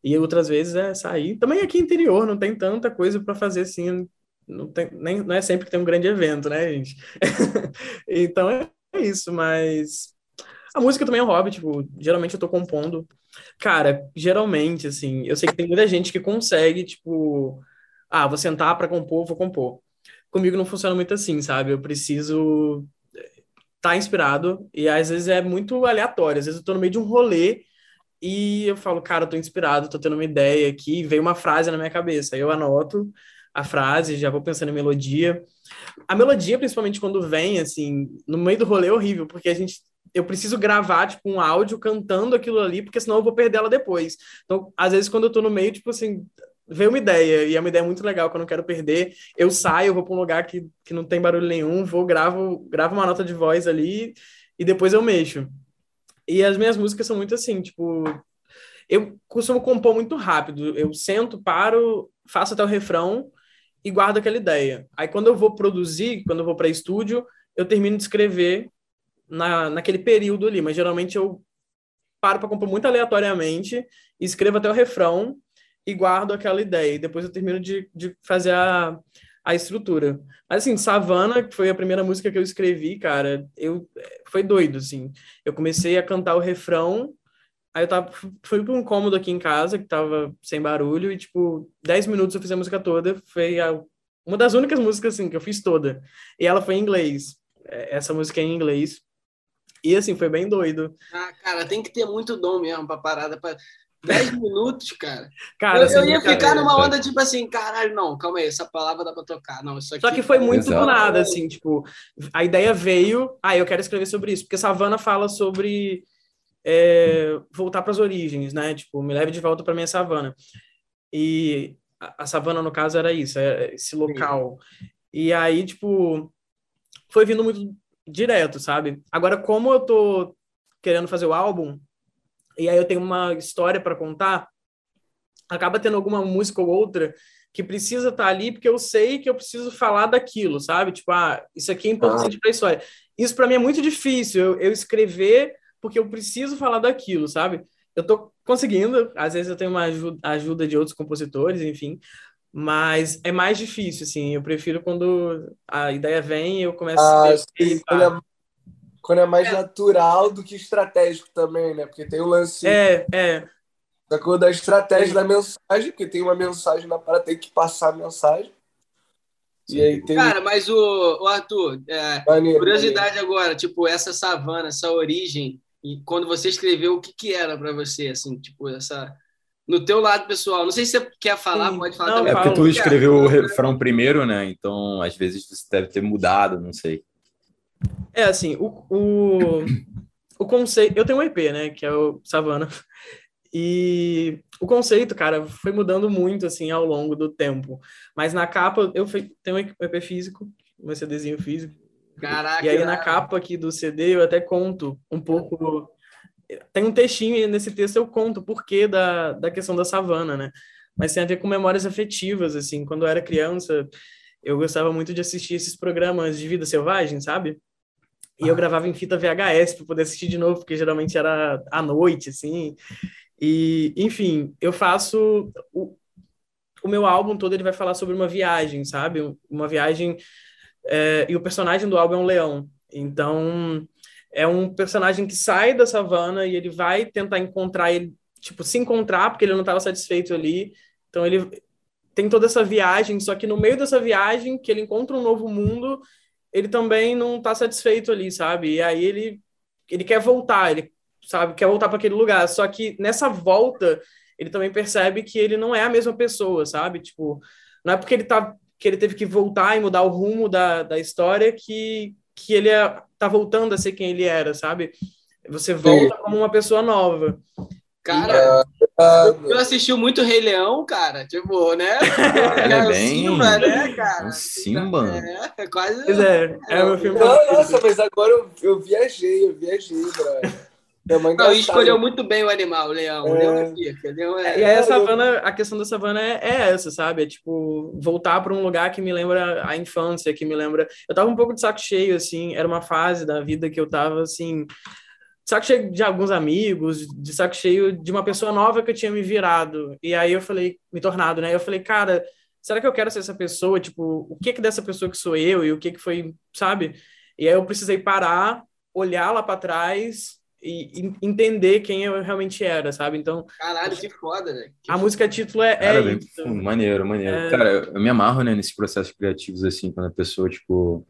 E outras vezes é sair. Também aqui interior, não tem tanta coisa para fazer assim, não, tem, nem, não é sempre que tem um grande evento, né, gente? então é isso, mas a música também é um hobby, tipo, geralmente eu tô compondo. Cara, geralmente, assim, eu sei que tem muita gente que consegue, tipo, ah, vou sentar para compor, vou compor. Comigo não funciona muito assim, sabe? Eu preciso estar tá inspirado e às vezes é muito aleatório. Às vezes eu tô no meio de um rolê e eu falo, cara, eu tô inspirado, tô tendo uma ideia aqui, veio uma frase na minha cabeça. Aí eu anoto a frase, já vou pensando em melodia. A melodia, principalmente quando vem, assim, no meio do rolê é horrível, porque a gente eu preciso gravar, tipo, um áudio cantando aquilo ali, porque senão eu vou perder ela depois. Então, às vezes, quando eu tô no meio, tipo assim, veio uma ideia, e é uma ideia muito legal que eu não quero perder, eu saio, vou para um lugar que, que não tem barulho nenhum, vou, gravo, gravo uma nota de voz ali, e depois eu mexo. E as minhas músicas são muito assim, tipo, eu costumo compor muito rápido, eu sento, paro, faço até o refrão e guardo aquela ideia. Aí quando eu vou produzir, quando eu vou para estúdio, eu termino de escrever na, naquele período ali, mas geralmente eu paro para compor muito aleatoriamente, escrevo até o refrão e guardo aquela ideia. E depois eu termino de, de fazer a, a estrutura. Mas assim, Savana, que foi a primeira música que eu escrevi, cara, eu foi doido, assim. Eu comecei a cantar o refrão, aí eu tava, fui para um cômodo aqui em casa, que tava sem barulho, e tipo, 10 minutos eu fiz a música toda, foi a, uma das únicas músicas, assim, que eu fiz toda. E ela foi em inglês. É, essa música é em inglês. E assim, foi bem doido. Ah, cara, tem que ter muito dom mesmo pra parada. Pra... 10 minutos, cara. cara eu, eu ia ficar numa onda tipo assim, caralho, não, calma aí, essa palavra dá pra tocar. Não, isso aqui... Só que foi muito Exato. do nada, assim, tipo, a ideia veio, ah, eu quero escrever sobre isso, porque Savana fala sobre é, voltar para as origens, né? Tipo, me leve de volta para minha savana. E a, a savana, no caso, era isso, é esse local. E aí, tipo, foi vindo muito direto, sabe? Agora, como eu tô querendo fazer o álbum, e aí eu tenho uma história para contar, acaba tendo alguma música ou outra que precisa estar tá ali porque eu sei que eu preciso falar daquilo, sabe? Tipo, ah, isso aqui é importante ah. para a história. Isso para mim é muito difícil, eu, eu, escrever porque eu preciso falar daquilo, sabe? Eu tô conseguindo, às vezes eu tenho uma ajuda, ajuda de outros compositores, enfim, mas é mais difícil, assim. Eu prefiro quando a ideia vem e eu começo ah, a sim, quando, é, quando é mais é. natural do que estratégico também, né? Porque tem o lance. É, é. Da coisa da estratégia da mensagem, porque tem uma mensagem na parada, tem que passar a mensagem. E aí tem... Cara, mas o, o Arthur, é, maneiro, curiosidade maneiro. agora, tipo, essa savana, essa origem, e quando você escreveu, o que que era para você, assim, tipo, essa no teu lado pessoal. Não sei se você quer falar, Sim. pode falar não, também. É porque tu escreveu o refrão primeiro, né? Então, às vezes, você deve ter mudado, não sei. É, assim, o, o, o conceito... Eu tenho um EP, né? Que é o Savana. E o conceito, cara, foi mudando muito, assim, ao longo do tempo. Mas na capa, eu tenho um EP físico, um CDzinho físico. Caraca! E aí, na capa aqui do CD, eu até conto um pouco tem um textinho e nesse texto eu conto o porquê da, da questão da savana, né? Mas tem a ver com memórias afetivas, assim. Quando eu era criança, eu gostava muito de assistir esses programas de vida selvagem, sabe? E eu ah. gravava em fita VHS para poder assistir de novo, porque geralmente era à noite, assim. E, enfim, eu faço o, o meu álbum todo ele vai falar sobre uma viagem, sabe? Uma viagem é, e o personagem do álbum é um leão. Então, é um personagem que sai da savana e ele vai tentar encontrar ele, tipo, se encontrar, porque ele não estava satisfeito ali. Então ele tem toda essa viagem, só que no meio dessa viagem, que ele encontra um novo mundo, ele também não está satisfeito ali, sabe? E aí ele, ele quer voltar, ele sabe, quer voltar para aquele lugar. Só que nessa volta, ele também percebe que ele não é a mesma pessoa, sabe? Tipo, não é porque ele tá que ele teve que voltar e mudar o rumo da, da história que, que ele é, tá voltando a ser quem ele era, sabe? Você volta Sim. como uma pessoa nova. Cara, e... eu assistiu muito Rei Leão, cara. Tipo, né? Ele é bem... Simba, né, cara? Um Simba. É, é quase... Pois é, é o meu filme. Não, nossa, mas agora eu, eu viajei, eu viajei, brother. É não, escolheu muito bem o animal, o leão. É... O leão é. Leão é... E aí a savana, a questão da savana é, é essa, sabe? É tipo, voltar para um lugar que me lembra a infância, que me lembra. Eu tava um pouco de saco cheio, assim, era uma fase da vida que eu tava assim. Saco cheio de alguns amigos, de saco cheio de uma pessoa nova que eu tinha me virado. E aí eu falei, me tornado, né? Eu falei, cara, será que eu quero ser essa pessoa? Tipo, o que que dessa pessoa que sou eu e o que que foi, sabe? E aí eu precisei parar, olhar lá para trás e, entender quem eu realmente era, sabe? Então. Caralho, que foda, velho. A música título é. Cara, é bem isso. maneiro, maneiro. É... Cara, eu me amarro, né, nesses processos criativos, assim, quando a pessoa, tipo,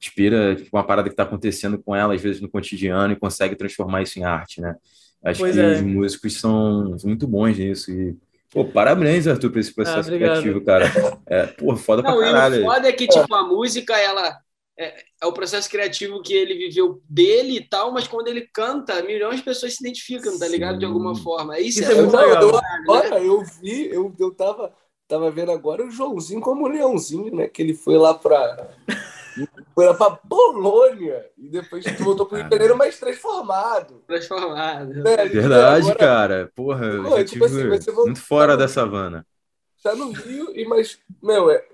inspira tipo, uma parada que tá acontecendo com ela, às vezes, no cotidiano, e consegue transformar isso em arte, né? Acho pois que é. os músicos são, são muito bons nisso. E, pô, parabéns, Arthur, por esse processo ah, criativo, cara. É, pô, foda Não, pra caralho. o foda é que, tipo, a música, ela é, é, o processo criativo que ele viveu dele e tal, mas quando ele canta, milhões de pessoas se identificam, tá ligado? De alguma forma. Isso, Isso é, é muito legal. Eu, olha, eu vi, eu, eu tava, tava vendo agora o Joãozinho como o Leãozinho, né? Que ele foi lá pra. foi lá pra Polônia e depois voltou pro Rio de Janeiro, mas transformado. Transformado. É, Verdade, agora... cara. Porra, Pô, tipo assim, muito fora da savana. Tá no Rio, e mas, meu, é,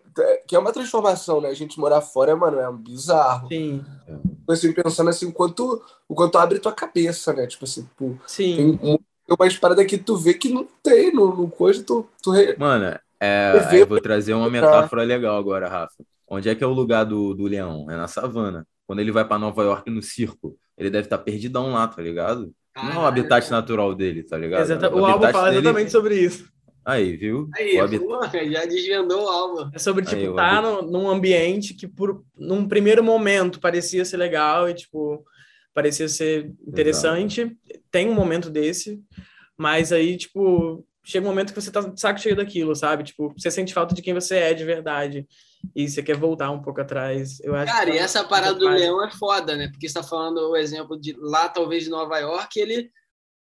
que é uma transformação, né? A gente morar fora, mano, é um bizarro. Sim. Tipo assim, pensando assim, o quanto, o quanto abre tua cabeça, né? Tipo assim, pô, Sim. tem umas paradas que tu vê que não tem no, no coisa, tu, tu re... Mano, é, aí eu vou trazer uma metáfora legal agora, Rafa. Onde é que é o lugar do, do leão? É na savana. Quando ele vai para Nova York no circo, ele deve estar tá perdidão lá, tá ligado? Não é o habitat natural dele, tá ligado? Exato. O, o álbum fala exatamente dele... sobre isso. Aí, viu? Aí, já desvendou o alvo. É sobre, tipo, estar tá no, num ambiente que, por, num primeiro momento, parecia ser legal e, tipo, parecia ser interessante. Exato. Tem um momento desse, mas aí, tipo, chega um momento que você tá de saco cheio daquilo, sabe? Tipo, você sente falta de quem você é de verdade. E você quer voltar um pouco atrás. Eu acho Cara, e essa parada do Leão é foda, né? Porque você tá falando o exemplo de lá, talvez, de Nova York, ele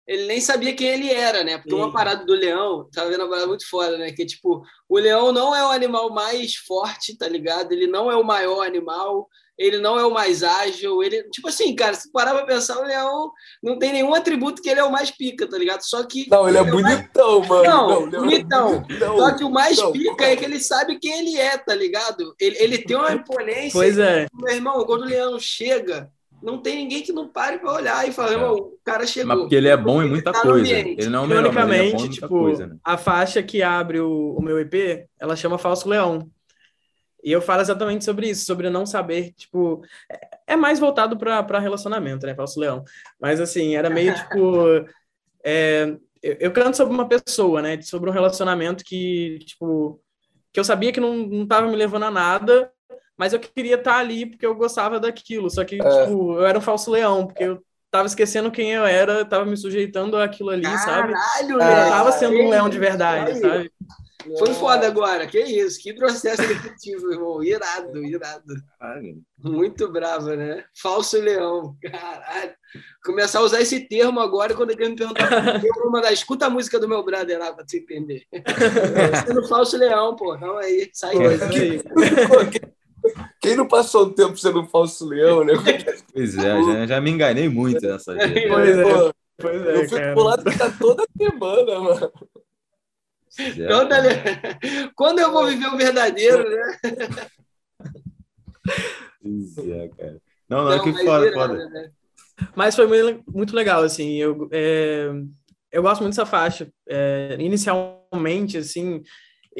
ele nem sabia quem ele era, né? Porque uma parada do leão, tava vendo uma parada muito foda, né? Que, tipo, o leão não é o animal mais forte, tá ligado? Ele não é o maior animal, ele não é o mais ágil, ele, tipo assim, cara, se parar pra pensar, o leão não tem nenhum atributo que ele é o mais pica, tá ligado? Só que. Não, ele é, é bonitão, mais... mano. Não, não bonitão. É bonitão. Só que o mais não, pica é que ele sabe quem ele é, tá ligado? Ele, ele tem uma imponência. Pois é. Meu irmão, quando o leão chega, não tem ninguém que não pare para olhar e falar, é. o cara chegou. Mas porque ele é bom em muita tá coisa. Ele não é o melhor, Ironicamente, é tipo, coisa, né? a faixa que abre o, o meu EP, ela chama Falso Leão. E eu falo exatamente sobre isso, sobre não saber, tipo, é, é mais voltado para relacionamento, né, Falso Leão. Mas assim, era meio tipo. É, eu, eu, canto sobre uma pessoa, né? Sobre um relacionamento que, tipo, que eu sabia que não, não tava me levando a nada, mas eu queria estar tá ali porque eu gostava daquilo. Só que, é. tipo, eu era um falso leão, porque eu tava esquecendo quem eu era, tava me sujeitando àquilo ali, Caralho, sabe? Caralho, eu tava sendo um leão de verdade, sabe? Foi foda agora, que isso, que processo efetivo, irmão. Irado, irado. Muito brava, né? Falso leão, caralho. Começar a usar esse termo agora quando ele me perguntar, eu vou mandar, escuta a música do meu brother lá pra você entender. Sendo falso leão, pô, calma aí, sai daí. Quem não passou um tempo sendo um falso leão, né? Pois é, já, já me enganei muito nessa vida. Pois é, pois é, Eu fico cara. lado toda semana, mano. Toda... Quando eu vou viver o verdadeiro, né? Pois é, cara. Não, não, não que foda, foda. Né? Mas foi muito legal, assim, eu, é, eu gosto muito dessa faixa. É, inicialmente, assim,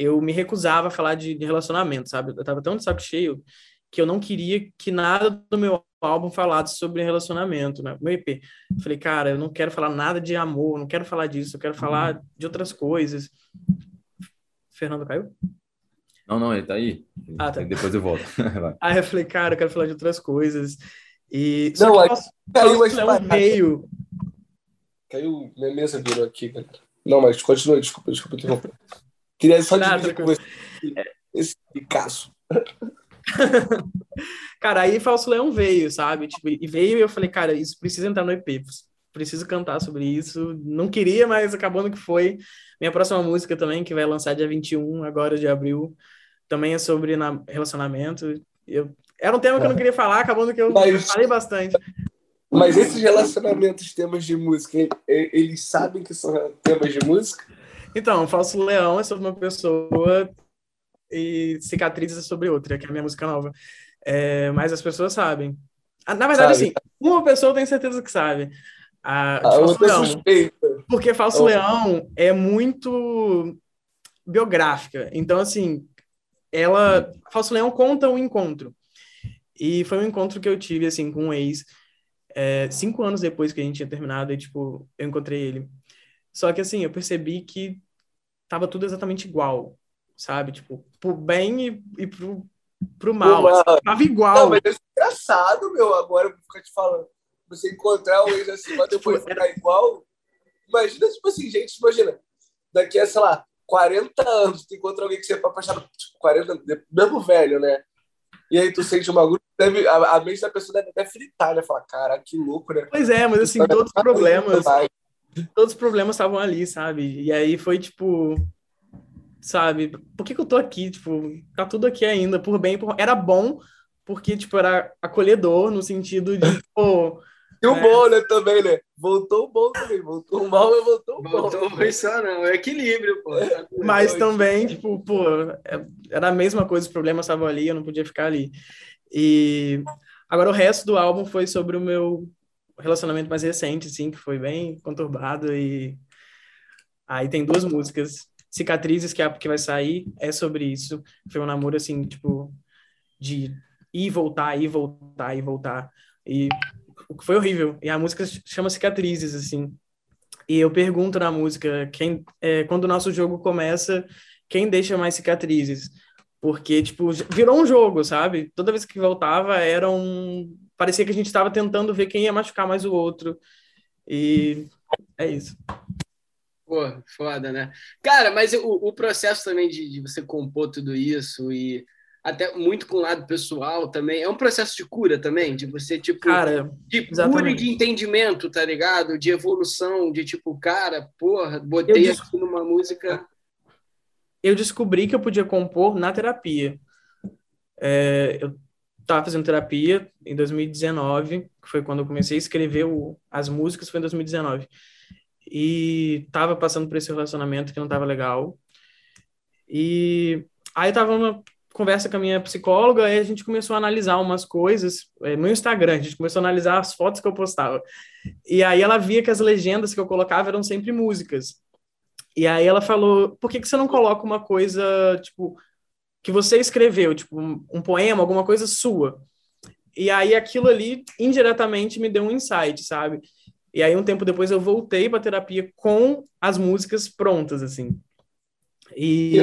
eu me recusava a falar de, de relacionamento, sabe? Eu tava tão de saco cheio que eu não queria que nada do meu álbum falasse sobre relacionamento, né? Meu EP. Eu falei, cara, eu não quero falar nada de amor, não quero falar disso, eu quero falar de outras coisas. Fernando caiu? Não, não, ele tá aí. Ah, tá. Depois eu volto. aí eu falei, cara, eu quero falar de outras coisas. E não, aí, caiu, mas um meio. Caiu, minha mesa virou aqui, galera. Não, mas continua, desculpa, desculpa interromper. Queria só dividir com você esse caso. cara, aí Falso Leão veio, sabe? Tipo, e veio e eu falei, cara, isso precisa entrar no EP, preciso cantar sobre isso. Não queria, mas acabando que foi. Minha próxima música também, que vai lançar dia 21, agora de abril, também é sobre na, relacionamento. Eu, era um tema que eu não queria falar, acabando que eu, mas, falei bastante. Mas esses relacionamentos, temas de música, eles sabem que são temas de música? Então, Falso Leão é sobre uma pessoa e Cicatrizes é sobre outra, que é a minha música nova. É, mas as pessoas sabem. Ah, na verdade, sabe. assim, uma pessoa tem certeza que sabe. A, a Falso Leão. Suspeita. Porque Falso Leão é muito biográfica. Então, assim, ela. Falso Leão conta um encontro. E foi um encontro que eu tive, assim, com um ex. É, cinco anos depois que a gente tinha terminado, e, tipo, eu encontrei ele. Só que assim, eu percebi que tava tudo exatamente igual, sabe? Tipo, pro bem e, e pro, pro mal. Assim, tava igual. Não, mas é engraçado, meu, agora eu vou ficar te falando. Você encontrar o ex assim, mas depois ficar igual. Imagina, tipo assim, gente, imagina, daqui a, sei lá, 40 anos, tu encontra alguém que você é apaixonado, tipo, 40 mesmo velho, né? E aí tu sente uma agulha, deve, a, a mente da pessoa deve até fritar, né? Falar, cara, que louco, né? Pois é, mas assim, todos os problemas todos os problemas estavam ali, sabe? E aí foi tipo, sabe, por que, que eu tô aqui? Tipo, tá tudo aqui ainda, por bem, por... era bom, porque, tipo, era acolhedor no sentido de, pô. E o é... bom, né, também, né? Voltou o bom também, voltou o mal, mas voltou o bom. Voltou foi só não, é equilíbrio, pô. Tá mas também, tipo, pô, é, era a mesma coisa, os problemas estavam ali, eu não podia ficar ali. E agora o resto do álbum foi sobre o meu relacionamento mais recente, assim, que foi bem conturbado e aí tem duas músicas, Cicatrizes, que é a que vai sair, é sobre isso. Foi um namoro, assim, tipo, de ir voltar, ir voltar, e voltar. E foi horrível. E a música chama Cicatrizes, assim. E eu pergunto na música, quem, é, quando o nosso jogo começa, quem deixa mais cicatrizes? Porque, tipo, virou um jogo, sabe? Toda vez que voltava era um parecia que a gente estava tentando ver quem ia machucar mais o outro. E é isso. Pô, foda, né? Cara, mas o, o processo também de, de, você compor tudo isso e até muito com o lado pessoal também. É um processo de cura também, de você, tipo, cara, de cura e de entendimento, tá ligado? De evolução, de tipo, cara, porra, botei eu aqui numa música. Eu descobri que eu podia compor na terapia. É, eu estava fazendo terapia em 2019, que foi quando eu comecei a escrever o, as músicas, foi em 2019. E estava passando por esse relacionamento que não estava legal. E aí tava numa conversa com a minha psicóloga e a gente começou a analisar umas coisas é, no Instagram, a gente começou a analisar as fotos que eu postava. E aí ela via que as legendas que eu colocava eram sempre músicas. E aí ela falou: por que, que você não coloca uma coisa, tipo, que você escreveu, tipo, um, um poema, alguma coisa sua? E aí aquilo ali, indiretamente, me deu um insight, sabe? E aí, um tempo depois, eu voltei para terapia com as músicas prontas, assim. E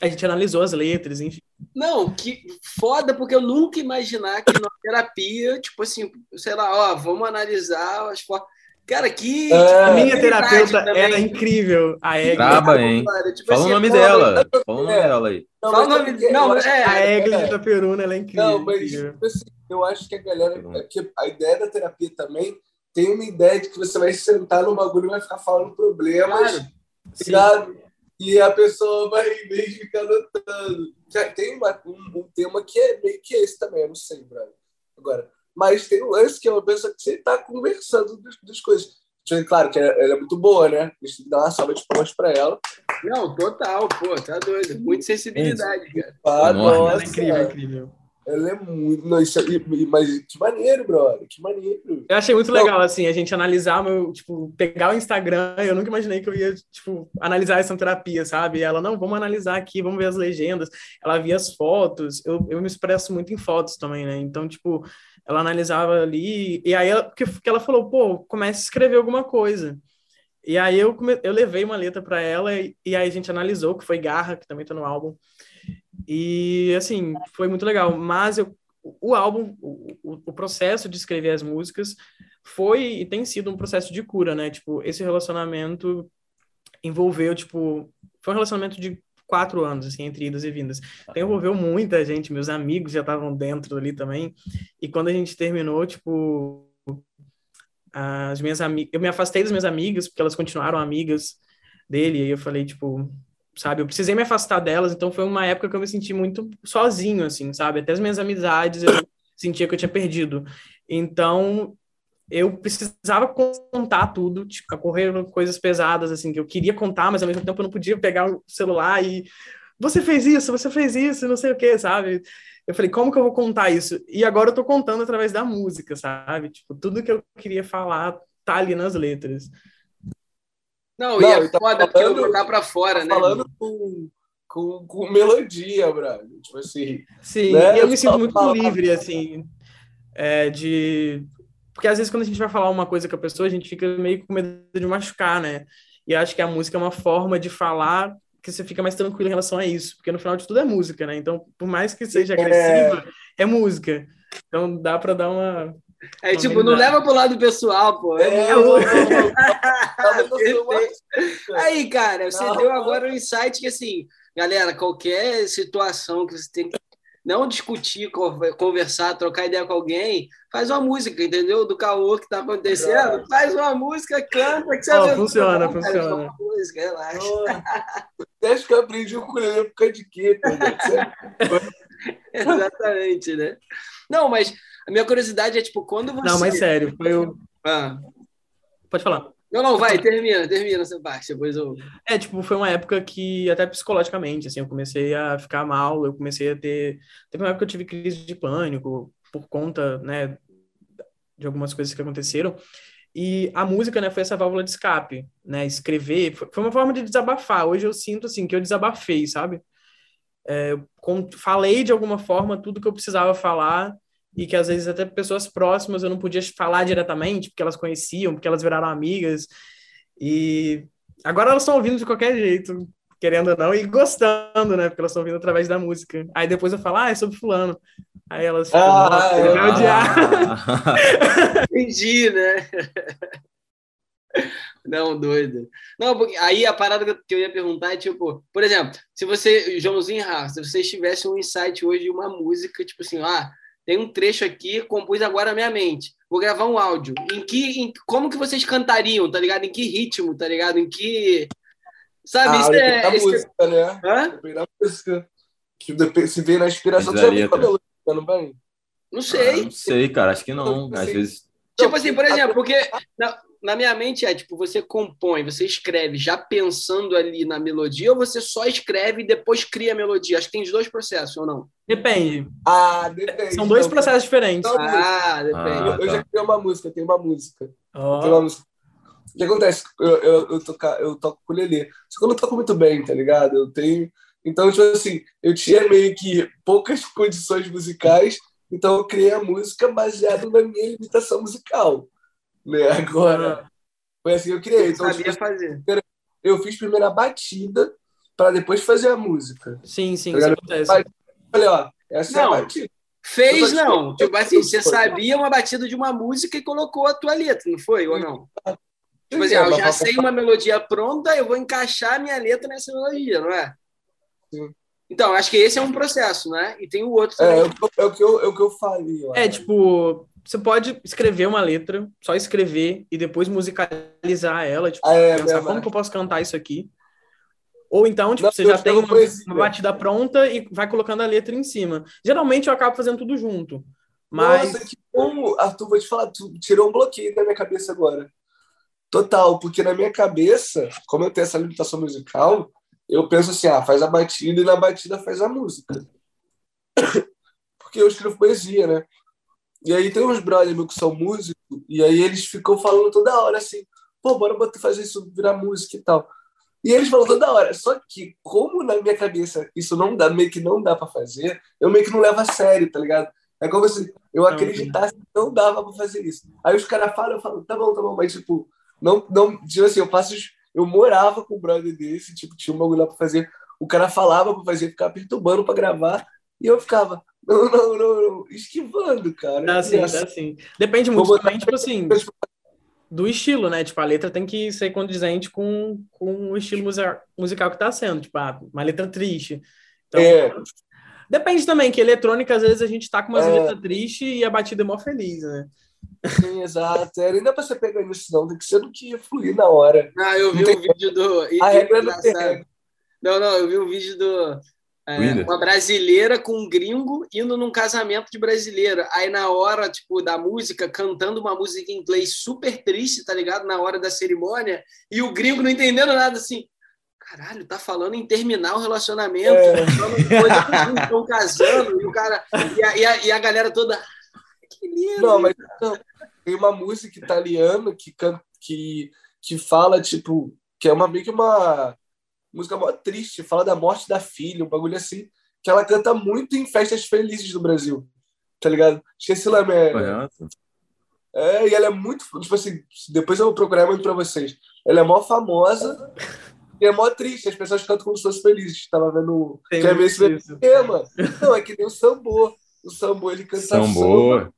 a gente analisou as letras, enfim. Não, que foda, porque eu nunca imaginar que na terapia, tipo assim, sei lá, ó, vamos analisar as fotos. Cara, que. É, a minha terapeuta também. era incrível. A Egli. Braba, hein? Tipo Fala assim, o nome dela. Fala o nome dela aí. Não, Fala o nome Não, é. A Egli é. da Peruna, ela é incrível. Não, mas tipo assim, eu acho que a galera. É que a ideia da terapia também tem uma ideia de que você vai sentar no bagulho e vai ficar falando problemas. Claro. E a pessoa vai, em vez de ficar anotando. Já tem uma, um, um, tema que é meio que esse também, eu não sei, brother. Agora, mas tem um lance que é uma pessoa que você está conversando das, das coisas. Claro que ela é muito boa, né? A gente tem que dar uma salva de palmas para ela. Não, total, pô, tá doido. Muita sensibilidade, cara. Ah, nossa, é incrível, incrível. Ela é muito. Não, isso, mas que maneiro, brother. Que maneiro. Eu achei muito legal, assim, a gente analisar meu, tipo, pegar o Instagram. Eu nunca imaginei que eu ia, tipo, analisar essa terapia, sabe? E ela, não, vamos analisar aqui, vamos ver as legendas. Ela via as fotos. Eu, eu me expresso muito em fotos também, né? Então, tipo, ela analisava ali. E aí, ela, que, que ela falou, pô, comece a escrever alguma coisa. E aí eu, eu levei uma letra para ela e, e aí a gente analisou, que foi Garra, que também tá no álbum. E, assim, foi muito legal. Mas eu, o álbum, o, o processo de escrever as músicas foi e tem sido um processo de cura, né? Tipo, esse relacionamento envolveu, tipo, foi um relacionamento de quatro anos, assim, entre idas e vindas. Então, envolveu muita gente, meus amigos já estavam dentro ali também. E quando a gente terminou, tipo, as minhas amigas, eu me afastei das minhas amigas, porque elas continuaram amigas dele, e eu falei, tipo, sabe? Eu precisei me afastar delas, então foi uma época que eu me senti muito sozinho, assim, sabe? Até as minhas amizades eu sentia que eu tinha perdido. Então, eu precisava contar tudo, tipo, correr coisas pesadas, assim, que eu queria contar, mas ao mesmo tempo eu não podia pegar o celular e você fez isso, você fez isso, não sei o que, sabe? Eu falei, como que eu vou contar isso? E agora eu tô contando através da música, sabe? Tipo, tudo que eu queria falar tá ali nas letras. Não, não e é tá foda porque eu colocar pra fora, tá né? Falando com, com, com melodia, brother. Tipo assim. Sim, né? e eu me sinto muito livre, assim, é, de. Porque às vezes quando a gente vai falar uma coisa com a pessoa, a gente fica meio com medo de machucar, né? E acho que a música é uma forma de falar que você fica mais tranquilo em relação a isso, porque no final de tudo é música, né? Então, por mais que seja é. agressiva, é, é música. Então dá para dar uma é tipo, não leva pro lado pessoal, pô. É, Aí, cara, você deu agora um insight que, assim, galera, qualquer situação que você tem que não discutir, conversar, trocar ideia com alguém, faz uma música, entendeu? Do caô que tá acontecendo, faz uma música, canta, que você oh, Funciona, bom, funciona. Cara, música, relaxa. Oh, acho que eu aprendi o ukulele por causa de quê? Exatamente, né? Não, mas a minha curiosidade é, tipo, quando você. Não, mas sério, foi o. Ah. Pode falar. Não, não, vai, termina, termina essa parte, depois eu... É, tipo, foi uma época que, até psicologicamente, assim, eu comecei a ficar mal, eu comecei a ter... Teve uma época que eu tive crise de pânico, por conta, né, de algumas coisas que aconteceram, e a música, né, foi essa válvula de escape, né, escrever, foi uma forma de desabafar, hoje eu sinto, assim, que eu desabafei, sabe? É, com, falei de alguma forma tudo que eu precisava falar, e que às vezes até pessoas próximas eu não podia falar diretamente, porque elas conheciam, porque elas viraram amigas. E agora elas estão ouvindo de qualquer jeito, querendo ou não, e gostando, né? Porque elas estão ouvindo através da música. Aí depois eu falo, ah, é sobre fulano. Aí elas ficam, ah, ele vai odiar. Entendi, né? Não, doido. Não, porque aí a parada que eu ia perguntar é, tipo, por exemplo, se você, Joãozinho Rafa, se vocês tivessem um insight hoje de uma música, tipo assim, ah, tem um trecho aqui, compus agora na minha mente, vou gravar um áudio. Em que, em, como que vocês cantariam, tá ligado? Em que ritmo, tá ligado? Em que. Sabe, Ah, isso é. da isso é- música, né? Hã? Depende da música. Que depende- se vem na inspiração, a letra. a melodia, não vem? Não Ah, sei. não sei, cara, acho que não. Às vezes. Tipo assim, por exemplo, porque na, na minha mente é tipo, você compõe, você escreve já pensando ali na melodia, ou você só escreve e depois cria a melodia? Acho que tem os dois processos, ou não? Depende. Ah, depende. São dois Então, processos diferentes. Ah, Ah, depende. Eu, eu já tá. criei uma música, tem uma música. Ó. Tem uma música. O que acontece? Eu, eu, eu, toca, eu toco ukulele. Só que eu não toco muito bem, tá ligado? Eu tenho. Então, tipo assim, eu tinha meio que poucas condições musicais, então eu criei a música baseado na minha limitação musical. Né? Agora, foi assim que eu criei. Então, tipo, Sabia fazer. eu fiz primeiro a batida para depois fazer a música. Sim, sim, Tá isso acontece. Falei, ó, essa é Não. a batida. Fez, não. Tipo assim, você sabia uma batida de uma música e colocou a tua letra, não foi? Ou não? Tipo assim, É, eu já sei uma melodia pronta, eu vou encaixar a minha letra nessa melodia, não é? Sim. Então, acho que esse é um processo, né? E tem o outro É, também. é o que eu- é o que eu, é o que eu falei. ó. É, tipo, você pode escrever uma letra, só escrever e depois musicalizar ela, tipo, Ah, é, pensar como que eu posso cantar isso aqui. Ou então, tipo, Não, você já tem uma, uma batida pronta e vai colocando a letra em cima. Geralmente eu acabo fazendo tudo junto. Mas Nossa, que bom, Arthur, vou te falar, tu tirou um bloqueio da minha cabeça agora. Total, porque na minha cabeça, como eu tenho essa limitação musical, eu penso assim, ah, faz a batida e na batida faz a música. Porque eu escrevo poesia, né? E aí tem uns brothers meus que são músicos, e aí eles ficam falando toda hora assim, pô, bora fazer isso virar música e tal. E eles falam toda hora. Só que, como na minha cabeça isso não dá, meio que não dá pra fazer, eu meio que não levo a sério, tá ligado? É como se eu acreditasse que não dava pra fazer isso. Aí os caras falam, eu falo, tá bom, tá bom, mas tipo, não, não, tipo assim, eu faço, eu morava com um brother desse, tipo, tinha um bagulho lá pra fazer, o cara falava pra fazer, ficava perturbando pra gravar, e eu ficava, não, não, não, não, esquivando, cara. dá assim, Engraçado. dá assim. Depende muito Vou botar- também, tipo assim, do estilo, né? Tipo, a letra tem que ser condizente com, com o estilo musical que tá sendo. Tipo, ah, uma letra triste. Então, É. depende também, que eletrônica, às vezes, a gente tá com umas É. letras tristes e a batida é mó feliz, né? Sim, exato. É, dá pra você pegar nisso, não, tem que ser do que ia fluir na hora. Ah, eu vi Não um vídeo do. e- A regra não engraçado. regra. Não, não, eu vi um vídeo do. É, uma brasileira com um gringo indo num casamento de brasileira. Aí, na hora, tipo, da música, cantando uma música em inglês super triste, tá ligado? Na hora da cerimônia, e o gringo não entendendo nada assim. Caralho, tá falando em terminar o relacionamento, É. tá falando coisa que estão casando, e o cara. E a, e a, e a galera toda. "Ah, Que lindo! Não, mas não, tem uma música italiana que, can- que, que fala, tipo, que é uma meio que uma música mó triste, fala da morte da filha, um bagulho assim, que ela canta muito em festas felizes do Brasil, tá ligado? Esqueci lá, né? Correto. É, e ela é muito, tipo assim, depois eu vou procurar muito pra vocês. Ela é mó famosa e é mó triste, as pessoas cantam como se fossem felizes. Tava vendo, Tem que é meio esse tema. Não, é que nem o Sambô. O Sambô, ele canta samba. Sambô.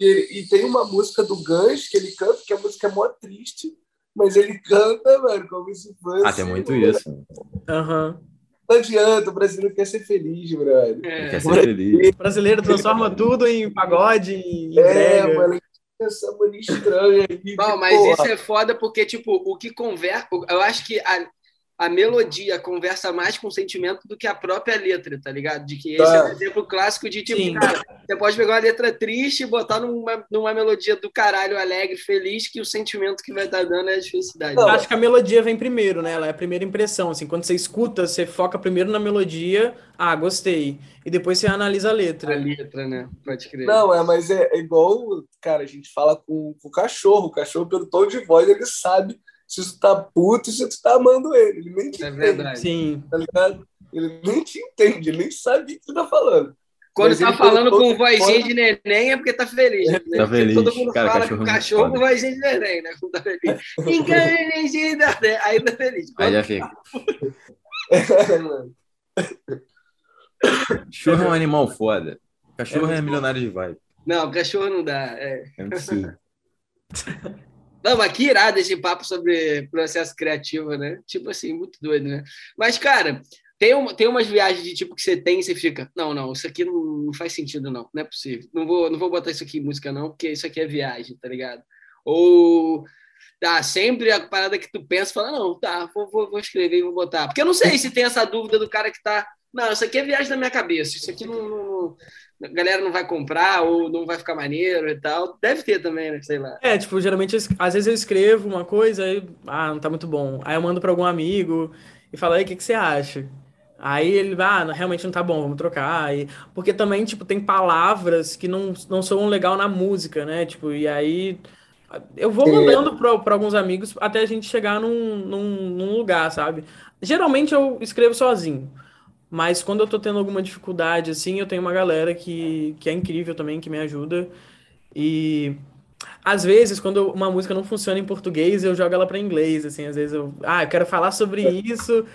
E, ele- e tem uma música do Gans que ele canta, que a música é mó triste, mas ele canta, mano, como se fosse. Ah, tem muito isso. Aham. Não adianta, o brasileiro quer ser feliz, brother. É. quer ser feliz. O brasileiro transforma tudo em pagode, em É, brega. mano, essa mania estranha aí. Não, que, mas porra, isso é foda porque, tipo, o que conversa. Eu acho que a, a melodia conversa mais com o sentimento do que a própria letra, tá ligado? De que esse Tá. é um exemplo clássico de, tipo, Sim. cara, você pode pegar uma letra triste e botar numa, numa melodia do caralho, alegre, feliz, que o sentimento que vai estar dando é de felicidade. Eu acho que a melodia vem primeiro, né? Ela é a primeira impressão. Assim, quando você escuta, você foca primeiro na melodia, ah, gostei. E depois você analisa a A letra. letra, né? Pode crer. Não, é, mas é, é igual, cara, a gente fala com, com o cachorro. O cachorro, pelo tom de voz, ele sabe se tu tá puto e se tu tá amando ele. Ele nem te é entende, verdade. Sim. tá ligado? Ele nem te entende, ele nem sabe o que tu tá falando. Quando Mas tá falando com vozinha de neném é porque tá feliz. né? Tá feliz. Todo mundo Cara, fala cachorro com é cachorro com vozinha de neném, né? Quando tá feliz. Né? Aí tá feliz. Aí já fica. Mano. Cachorro é um animal foda. Cachorro é, milionário de vibe. Não, cachorro não dá. É. É impossível. Não, mas que irado esse papo sobre processo criativo, né? Tipo assim, muito doido, né? Mas, cara, tem, um, tem umas viagens de tipo que você tem e você fica, não, não, isso aqui não, faz sentido, não, não é possível. Não vou, não vou botar isso aqui em música, não, porque isso aqui é viagem, tá ligado? Ou tá, sempre a parada que tu pensa, fala, não, tá, vou, vou, vou escrever e vou botar. Porque eu não sei se tem essa dúvida do cara que tá, não, isso aqui é viagem da minha cabeça, isso aqui não, não a galera não vai comprar ou não vai ficar maneiro e tal. Deve ter também, né? Sei lá. É, tipo, geralmente, às vezes eu escrevo uma coisa e, ah, não tá muito bom. Aí eu mando para algum amigo e falo, aí, o que, que você acha? Aí ele, ah, realmente não tá bom, vamos trocar. E, porque também, tipo, tem palavras que não, não soam legal na música, né? Tipo, e aí eu vou mandando para alguns amigos até a gente chegar num, num, num, lugar, sabe? Geralmente eu escrevo sozinho, mas quando eu tô tendo alguma dificuldade, assim, eu tenho uma galera que, que é incrível também, que me ajuda. E às vezes, quando uma música não funciona em português, eu jogo ela para inglês, assim, às vezes eu, ah, eu quero falar sobre isso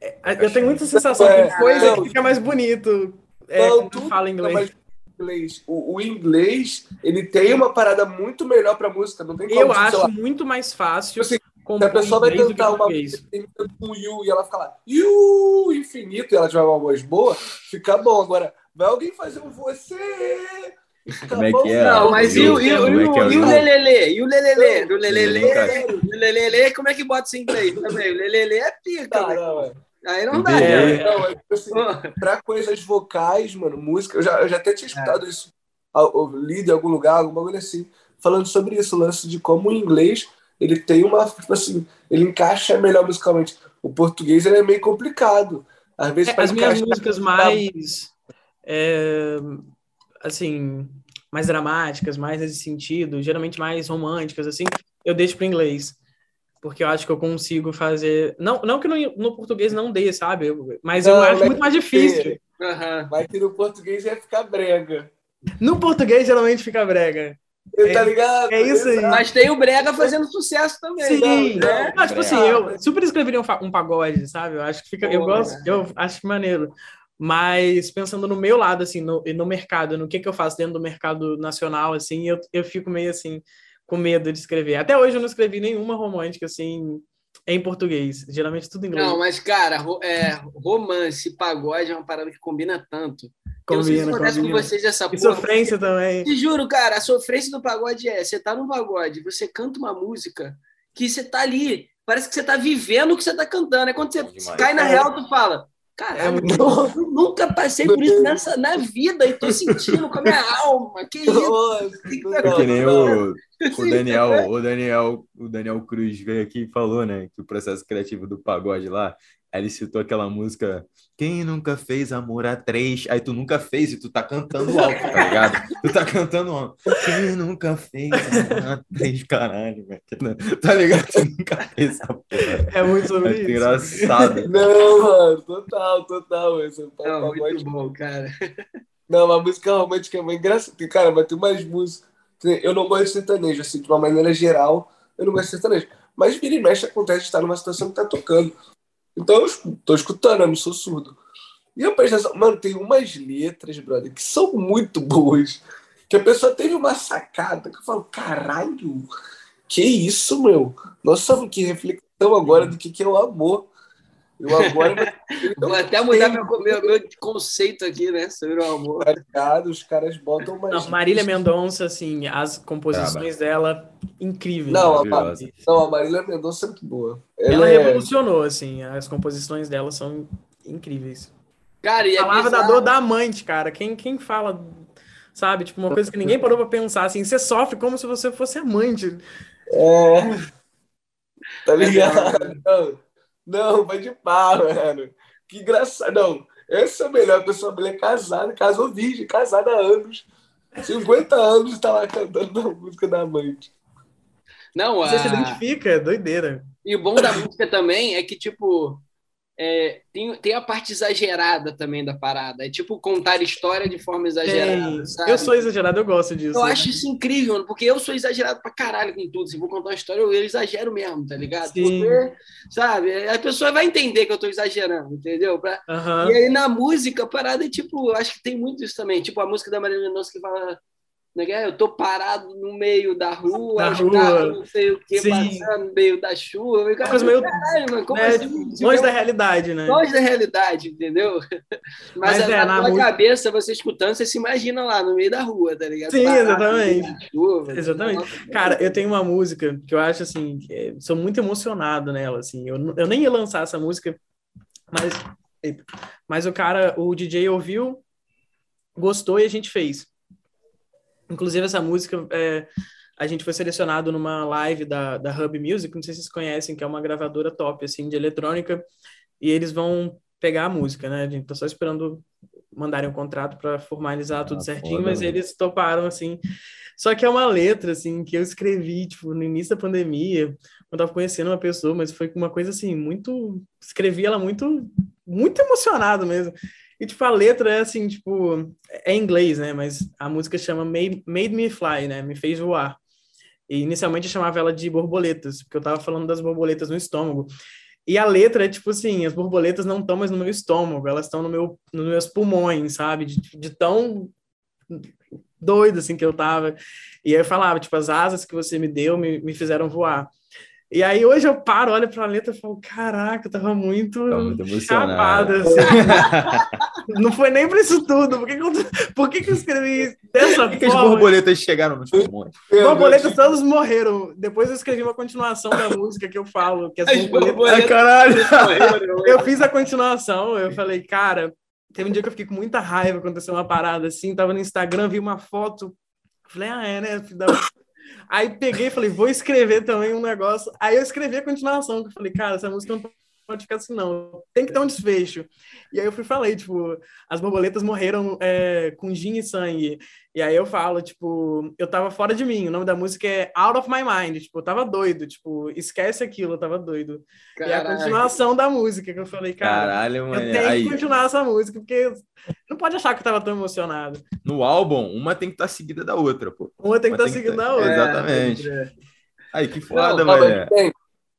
é, eu tenho muita sensação é, que coisa que fica mais bonito é, não, quando fala inglês. inglês. O, o, inglês, ele tem uma parada muito melhor pra música. Não tem como, eu acho muito mais fácil. Assim, se a pessoa vai cantar uma com you e ela fica lá, you infinito, e ela tiver uma voz boa, fica bom. Agora, vai alguém fazer um você como é que é? Não, mas e o, e, o, e, o, e o lelele? E o lelele? O lelele? O lelele, como é que bota isso em inglês também? O lelele é pica, tá, não, Aí não dá. É, não, é, assim, pra coisas vocais, mano, música, eu já, eu já até tinha escutado é. isso, lido em algum lugar, algum bagulho assim, falando sobre isso, o lance de como o inglês, ele tem uma, tipo assim, ele encaixa melhor musicalmente. O português, ele é meio complicado. Às vezes, é, as minhas músicas mais, é, assim, mais dramáticas, mais nesse sentido, geralmente mais românticas, assim, eu deixo para inglês porque eu acho que eu consigo fazer. Não, não que no, no português não dê, sabe? Mas não, eu acho muito mais difícil. Uhum. Mas que no português ia ficar brega. No português geralmente fica brega. É, tá ligado? É isso aí. Mas tem o Brega fazendo sucesso também. Sim. Não, né? Mas, tipo assim, eu super escreveria um, um pagode, sabe? Eu acho que fica. Pô, eu gosto, é. eu acho maneiro. Mas pensando no meu lado, assim, no, no mercado, no que, que eu faço dentro do mercado nacional, assim, eu, eu fico meio assim com medo de escrever. Até hoje eu não escrevi nenhuma romântica assim em português. Geralmente tudo em inglês. Não, mas cara, é, romance, pagode é uma parada que combina tanto. Combina, eu não sei se acontece combina. com vocês essa e porra. sofrência também. Te juro, cara, a sofrência do pagode é: você tá no pagode, você canta uma música que você tá ali, parece que você tá vivendo o que você tá cantando. É quando você cai na real, tu fala. Cara, é muito... eu nunca passei por isso nessa, na vida e tô sentindo com a minha alma. Que isso? É que nem o, o Daniel, o Daniel, o Daniel Cruz veio aqui e falou, né, que o processo criativo do pagode lá Aí ele citou aquela música Quem nunca fez amor a três? Aí tu nunca fez e tu tá cantando alto, tá ligado? tu tá cantando alto. Quem nunca fez amor a três? Caralho, velho. Tá ligado? Tu nunca fez essa porra. É muito sobre é isso. engraçado. Não, mano. Total, total. Esse é Não, muito bom, cara. Não, uma música romântica é muito engraçada. Cara, mas tem umas músicas... Eu não gosto de sertanejo, assim, de uma maneira geral, eu não gosto de sertanejo. Mas vira e mexe acontece de estar numa situação que tá tocando. Então eu tô escutando, eu não sou surdo. E eu pensei assim, mano, tem umas letras, brother, que são muito boas. Que a pessoa teve uma sacada que eu falo, caralho, que isso, meu? Nossa, que reflexão agora do que, que é o amor. Eu agora. Vou até mudar meu, meu, meu, conceito aqui, né? Sobre o amor. Os caras botam uma. Não, Marília Mendonça, assim, as composições dela, incríveis. Não, a, não, a Marília Mendonça é muito boa. Ela, ela é... revolucionou, assim, as composições dela são incríveis. Cara, e é Falava da dor da amante, cara. Quem, quem fala, sabe? Tipo, uma coisa que ninguém parou pra pensar, assim, você sofre como se você fosse amante. É. Tá ligado? Não, vai de pá, mano. Que engraçado. Não, essa é a melhor pessoa mulher casada, casou virgem, casada há anos. 50 anos está lá cantando a música da amante. Não, Você a... se identifica, é doideira. E o bom da música também é que, tipo, é, tem, tem a parte exagerada também da parada. É tipo contar história de forma exagerada. Eu sou exagerado, eu gosto disso. Eu acho isso incrível, porque eu sou exagerado pra caralho com tudo. Se vou contar uma história, eu, exagero mesmo, tá ligado? Sim. Porque, sabe, a pessoa vai entender que eu tô exagerando, entendeu? Pra... Uhum. E aí na música, a parada é tipo, acho que tem muito isso também. Tipo a música da Marília Mendonça que fala né? Eu tô parado no meio da rua, Da rua. carros não sei o que, Sim. passando no meio da chuva. Cara, meio- caralho, mano, como né, assim? tipo, longe da realidade, né? longe da realidade, entendeu? Mas, Mas é, na, na cabeça, você escutando, você se imagina lá no meio da rua, tá ligado? Sim, Parado, exatamente. chuva. Exatamente. Cara, eu tenho uma música que eu acho assim, que é- sou muito emocionado nela, assim. Eu, eu nem ia lançar essa música, mas, mas o cara, o DJ ouviu, gostou e a gente fez. Inclusive, essa música, é, a gente foi selecionado numa live da, da Hub Music, não sei se vocês conhecem, que é uma gravadora top, assim, de eletrônica, e eles vão pegar a música, né? A gente tá só esperando mandarem um contrato para formalizar tudo Ah, certinho, mas eles toparam, assim. Só que é uma letra, assim, que eu escrevi, tipo, no início da pandemia, quando eu tava conhecendo uma pessoa, mas foi uma coisa, assim, muito... Escrevi ela muito, muito emocionado mesmo. E, tipo, a letra é, assim, tipo... É em inglês, né? Mas a música chama Made, Made Me Fly, né? Me fez voar. E inicialmente eu chamava ela de borboletas, porque eu tava falando das borboletas no estômago. E a letra é tipo assim, as borboletas não estão mais no meu estômago, elas estão no meu, nos meus pulmões, sabe? De, de tão doido assim que eu tava. E aí eu falava, tipo, as asas que você me deu me, me fizeram voar. E aí hoje eu paro, olho pra letra e falo, caraca, eu tava muito, Tá muito chapado, assim. Não foi nem pra isso tudo. Por que, que, eu, por que, que eu escrevi dessa Por que, as borboletas chegaram nos pulmões? Borboletas todos morreram. Depois eu escrevi uma continuação da música que eu falo, que as As borboletas... borboletas- Ai, caralho! Eu fiz a continuação, eu falei, cara, teve um dia que eu fiquei com muita raiva, aconteceu uma parada assim, tava no Instagram, vi uma foto, falei, ah, é, né? Aí peguei e falei, vou escrever também um negócio. Aí eu escrevi a continuação, que eu falei, cara, essa música não pode ficar assim, não. Tem que ter um desfecho. E aí eu fui e falei, tipo, as borboletas morreram é, com gin e sangue. E aí eu falo, tipo, eu tava fora de mim. O nome da música é Out of My Mind. Tipo, eu tava doido. Tipo, esquece aquilo, eu tava doido. E é a Caralho. continuação da música que eu falei, cara. Caralho, Eu mano. tenho Aí, que continuar essa música, porque não pode achar que eu tava tão emocionado. no álbum, uma tem que estar seguida da outra, pô. Uma tem que Uma estar seguindo tá- a outra. Exatamente. É. Aí, que foda, tem.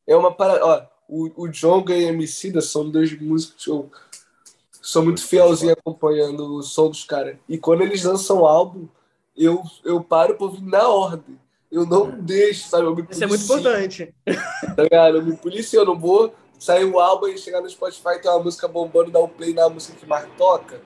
É uma parada. Ó, o, o Jonga e a Emicida são dois músicos que eu sou muito fielzinho acompanhando o som dos caras. E quando eles lançam álbum, eu, eu paro pra ouvir na ordem. Eu não deixo, sabe? Eu me Isso é muito policio, importante. Tá ligado? Eu me policio, eu não vou sair o álbum e chegar no Spotify tem uma música bombando, dar o play na música que mais toca.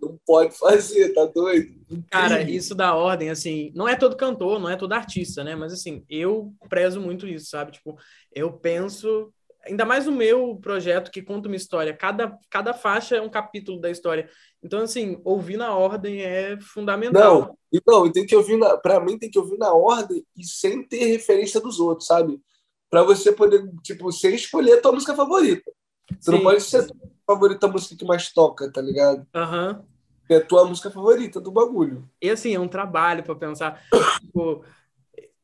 Não pode fazer, tá doido? Cara, isso da ordem, assim, não é todo cantor, não é todo artista, né? Mas assim, eu prezo muito isso, sabe? Tipo, eu penso, ainda mais no meu projeto que conta uma história, cada, cada faixa é um capítulo da história. Então, assim, ouvir na ordem é fundamental. Não, e não, e tem que ouvir na, pra mim tem que ouvir na ordem e sem ter referência dos outros, sabe? Pra você poder, tipo, sem escolher a tua música favorita. Você não pode ser a tua favorita a música que mais toca, tá ligado? Aham. É a tua música favorita do bagulho. E assim, é um trabalho para pensar. Tipo,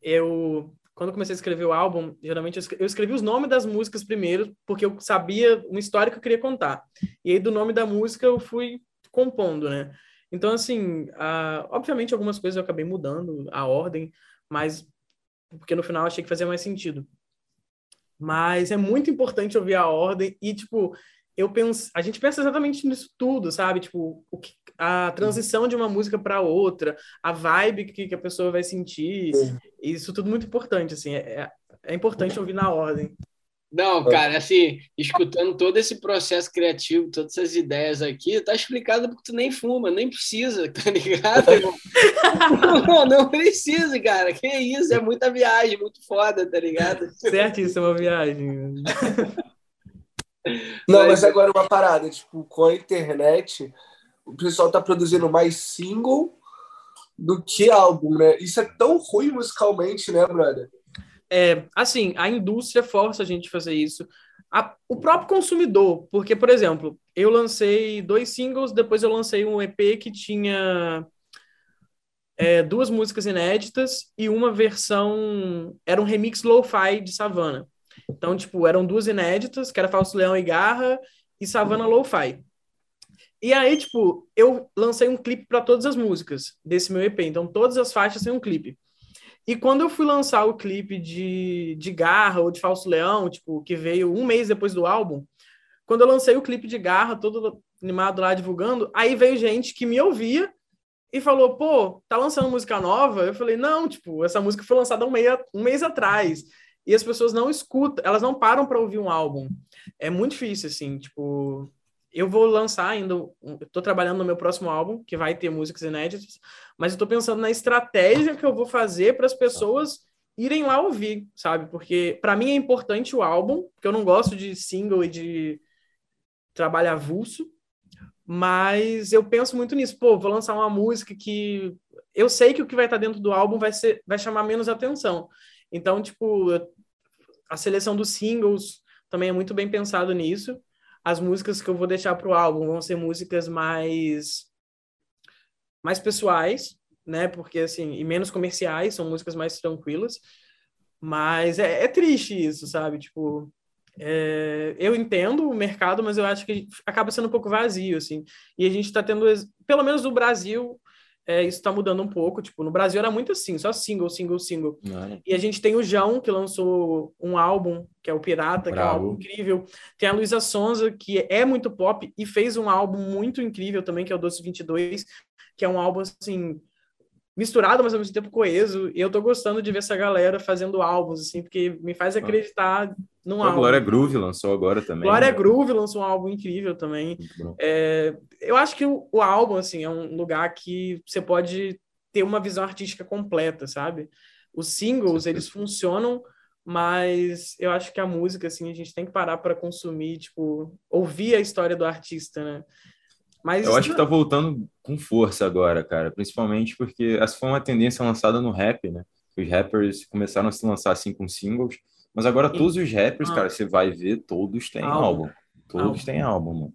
eu quando comecei a escrever o álbum, geralmente eu escre- eu escrevi os nomes das músicas primeiro, porque eu sabia uma história que eu queria contar. E aí do nome da música eu fui compondo, né? Então assim, ah, obviamente algumas coisas eu acabei mudando a ordem, mas porque no final achei que fazia mais sentido. Mas é muito importante ouvir a ordem e tipo, eu penso, a gente pensa exatamente nisso tudo, sabe? Tipo, o que, a transição de uma música para outra, a vibe que, que a pessoa vai sentir, Sim. isso tudo muito importante, assim, é, é importante ouvir na ordem. Não, cara, assim, escutando todo esse processo criativo, todas essas ideias aqui, tá explicado porque tu nem fuma, nem precisa, tá ligado? não, não precisa, cara. Que isso, é muita viagem, muito foda, tá ligado? Certíssima viagem. Não, Mas- mas agora uma parada, tipo, com a internet, o pessoal tá produzindo mais single do que álbum, né? Isso é tão ruim musicalmente, né, brother? É, assim, a indústria força a gente fazer isso. A- o próprio consumidor, porque, por exemplo, eu lancei dois singles, depois eu lancei um EP que tinha é, duas músicas inéditas e uma versão. Era um remix lo-fi de Savana. Então, tipo, eram duas inéditas, que era Falso Leão e Garra e Savana Lo-Fi. E aí, tipo, eu lancei um clipe para todas as músicas desse meu EP. Então, todas as faixas têm um clipe. E quando eu fui lançar o clipe de, de Garra ou de Falso Leão, tipo, que veio um mês depois do álbum, quando eu lancei o clipe de Garra, todo animado lá divulgando, aí veio gente que me ouvia e falou, pô, tá lançando música nova? Eu falei, não, tipo, essa música foi lançada um mês, um mês atrás. E as pessoas não escutam, elas não param para ouvir um álbum. É muito difícil, assim, tipo, eu vou lançar ainda, estou trabalhando no meu próximo álbum, que vai ter músicas inéditas, mas tô pensando na estratégia que eu vou fazer para as pessoas irem lá ouvir, sabe? Porque para mim é importante o álbum, porque eu não gosto de single e de trabalho avulso, mas eu penso muito nisso. Pô, vou lançar uma música que eu sei que o que vai estar dentro do álbum vai ser vai chamar menos atenção. Então, tipo, a seleção dos singles também é muito bem pensado nisso. As músicas que eu vou deixar para o álbum vão ser músicas mais mais pessoais, né? Porque assim, e menos comerciais, são músicas mais tranquilas. Mas é, é triste isso, sabe? Tipo, é, eu entendo o mercado, mas eu acho que acaba sendo um pouco vazio, assim. E a gente está tendo, pelo menos no Brasil, é, isso está mudando um pouco. Tipo, no Brasil era muito assim, só single, single, single. E a gente tem o João, que lançou um álbum, que é o Pirata, Bravo. que é um álbum incrível. Tem a Luísa Sonza, que é muito pop e fez um álbum muito incrível também, que é o Doce 22, que é um álbum, assim, misturado, mas ao mesmo tempo coeso. E eu tô gostando de ver essa galera fazendo álbuns, assim, porque me faz acreditar num a álbum. Glória Groove lançou agora também. Glória né? Groove lançou um álbum incrível também. É, eu acho que o, o, álbum, assim, é um lugar que você pode ter uma visão artística completa, sabe? Os singles, eles funcionam, mas eu acho que a música, assim, a gente tem que parar para consumir, tipo, ouvir a história do artista, né? Mas eu acho que tá voltando com força agora, cara. Principalmente porque essa foi uma tendência lançada no rap, né? Os rappers começaram a se lançar assim com singles. Mas agora todos os rappers, ah. cara, você vai ver, todos têm álbum. álbum. Todos álbum. têm álbum, mano.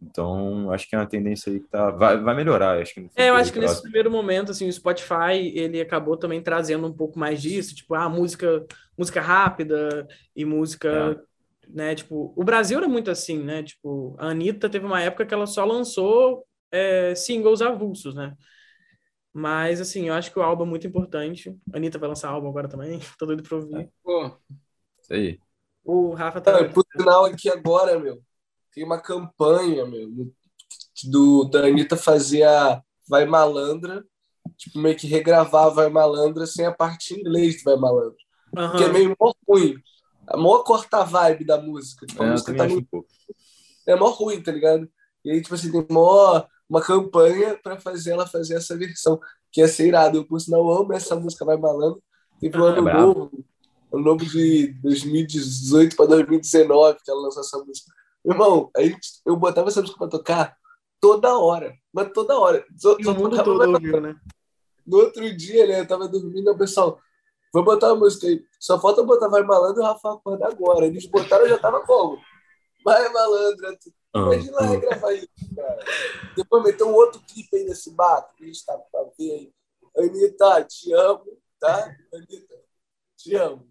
Então, acho que é uma tendência aí que tá, vai, vai melhorar. Acho que é, eu acho que nesse primeiro momento, assim, o Spotify, ele acabou também trazendo um pouco mais disso, tipo, ah, música, música rápida e música é né? Tipo, o Brasil era muito assim, né? Tipo, a Anitta teve uma época que ela só lançou é, singles avulsos, né? Mas, assim, eu acho que o álbum é muito importante. A Anitta vai lançar álbum agora também. Tô doido pra ouvir. É. Pô. Isso aí. O Rafa tá. por sinal, aqui agora, meu, tem uma campanha, meu, do, da Anitta fazia Vai Malandra, tipo, meio que regravar Vai Malandra sem a parte em inglês do Vai Malandra. Uhum. Que é meio ruim a maior corta vibe da música. Tipo, a é, música tá muito... É mó ruim, tá ligado? E aí, tipo assim, tem mó, uma campanha para fazer ela fazer essa versão, que ia ser irado. Eu, por sinal, amo essa música, vai malando. Teve um ah, ano é novo, ano novo de 2018 para 2019, que ela lançou essa música. Meu irmão, aí eu botava essa música para tocar toda hora, mas toda hora. Só, e só o mundo todo ouviu, né? No outro dia, né, eu tava dormindo, o pessoal, Vou botar a música aí. Só falta botar Vai Malandro e o Rafa acordar agora. Eles botaram, eu já tava como? Vai Malandro. É Imagina lá gravar isso, cara. Depois meteu um outro clipe aí nesse bato que a gente tá pra ver aí. Anitta, te amo, tá? Anitta, te amo.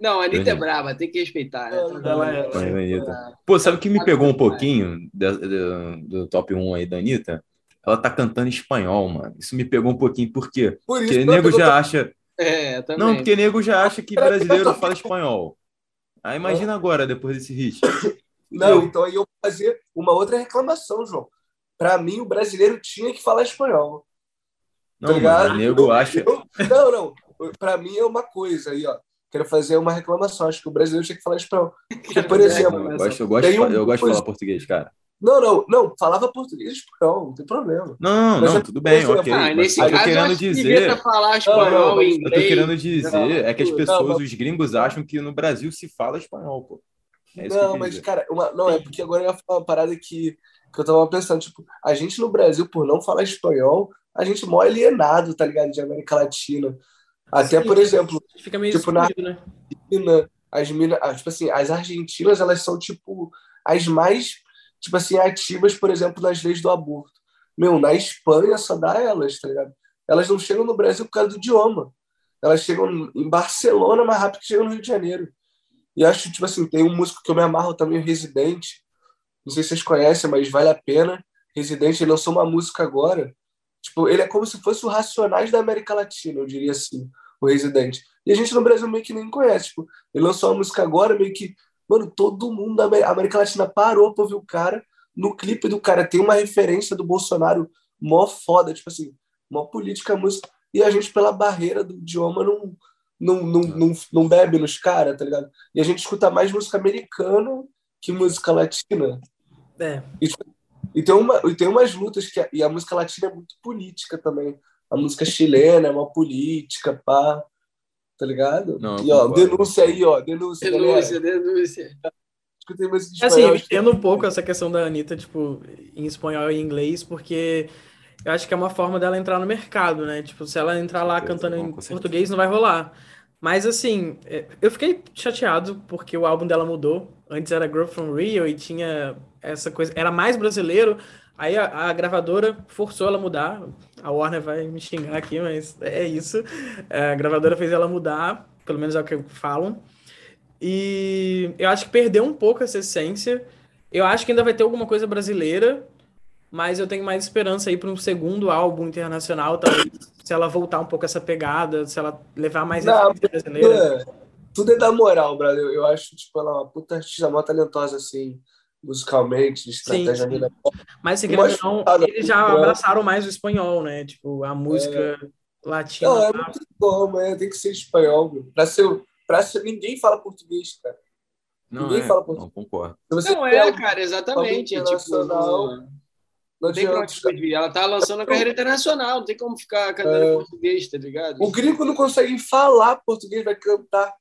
Não, a Anitta é brava, tem que respeitar, né? Não, é, é, Pô, sabe o que me pegou um pouquinho do, do, do top 1 aí da Anitta? Ela tá cantando espanhol, mano. Isso me pegou um pouquinho, por quê? Por porque nego já acha. É, também. Não, porque nego já acha que brasileiro fala espanhol. Aí imagina agora, depois desse hit. Não, então aí eu vou fazer uma outra reclamação, João. Para mim, o brasileiro tinha que falar espanhol. Não, tá ligado? nego eu, acha. Eu, não, não. Para mim é uma coisa aí, ó. Quero fazer uma reclamação. Acho que o brasileiro tinha que falar espanhol. Porque, por exemplo. Eu gosto, eu gosto, um, eu gosto de falar português, cara. Não, não, não, falava português espanhol, não tem problema. Não, Mas não, é, tudo bem, ok. Ah, nesse caso, eu tô querendo dizer. Falar espanhol, não, não, inglês, eu tô querendo dizer não, é que as pessoas, os gringos, acham que no Brasil se fala espanhol, pô. É não, mas, dizer. cara, uma, não, é porque agora eu ia falar uma parada que, que eu tava pensando, tipo, a gente no Brasil, por não falar espanhol, a gente mó alienado, tá ligado? De América Latina. Até, Sim, por exemplo, fica meio tipo, na né? Argentina, as minas, ah, tipo assim, as argentinas, elas são, tipo, as mais tipo assim, ativas, por exemplo, nas leis do aborto. Meu, na Espanha só dá elas, tá ligado? Elas não chegam no Brasil por causa do idioma. Elas chegam em Barcelona mais rápido que chegam no Rio de Janeiro. E acho, tipo assim, tem um músico que eu me amarro também, o Residente. Não sei se vocês conhecem, mas vale a pena. Residente, ele lançou uma música agora. Tipo, ele é como se fosse o Racionais da América Latina, eu diria assim, o Residente. E a gente no Brasil meio que nem conhece. Tipo, ele lançou uma música agora, meio que Mano, todo mundo da América Latina parou pra ouvir o cara. No clipe do cara tem uma referência do Bolsonaro mó foda, tipo assim, mó política música. E a gente, pela barreira do idioma, não, não, não, não, não bebe nos caras, tá ligado? E a gente escuta mais música americana que música latina. É. E, e, tem, uma, e tem umas lutas que. E a música latina é muito política também. A música chilena é uma política, pá. Tá ligado? Não, e ó, concordo. denúncia aí, ó. Denúncia. Denúncia, galera. denúncia. Escutei música em Assim, eu espanhol, entendo um pouco essa questão da Anitta, tipo, em espanhol e em inglês, porque eu acho que é uma forma dela entrar no mercado, né? Tipo, se ela entrar lá certeza, cantando em certeza. português, não vai rolar. Mas assim, é, eu fiquei chateado porque o álbum dela mudou. Antes era Girl From Rio e tinha essa coisa, era mais brasileiro. Aí a, a gravadora forçou ela a mudar. A Warner vai me xingar aqui, mas é isso. É, a gravadora fez ela mudar, pelo menos é o que falam. E eu acho que perdeu um pouco essa essência. Eu acho que ainda vai ter alguma coisa brasileira, mas eu tenho mais esperança aí para um segundo álbum internacional, talvez, se ela voltar um pouco essa pegada, se ela levar mais Não, essência brasileira. É, tudo é da moral. Eu, eu acho, tipo, ela é uma puta artista mó talentosa, assim, musicalmente, de estratégia. sim. mina. Mas, se Eu querendo não, eles já abraçaram mais o espanhol, né? Tipo, a música latina. Não, é muito bom, mas tem que ser espanhol, meu. Pra ser, pra ser, ninguém fala português, cara. Não, Ninguém é, fala português. não concordo. Não é, cara, exatamente. algo Tipo, internacional, não, tem pra onde fugir. Ela tá lançando a carreira internacional, não tem como ficar cantando É. em português, tá ligado? O gringo não consegue falar português, vai cantar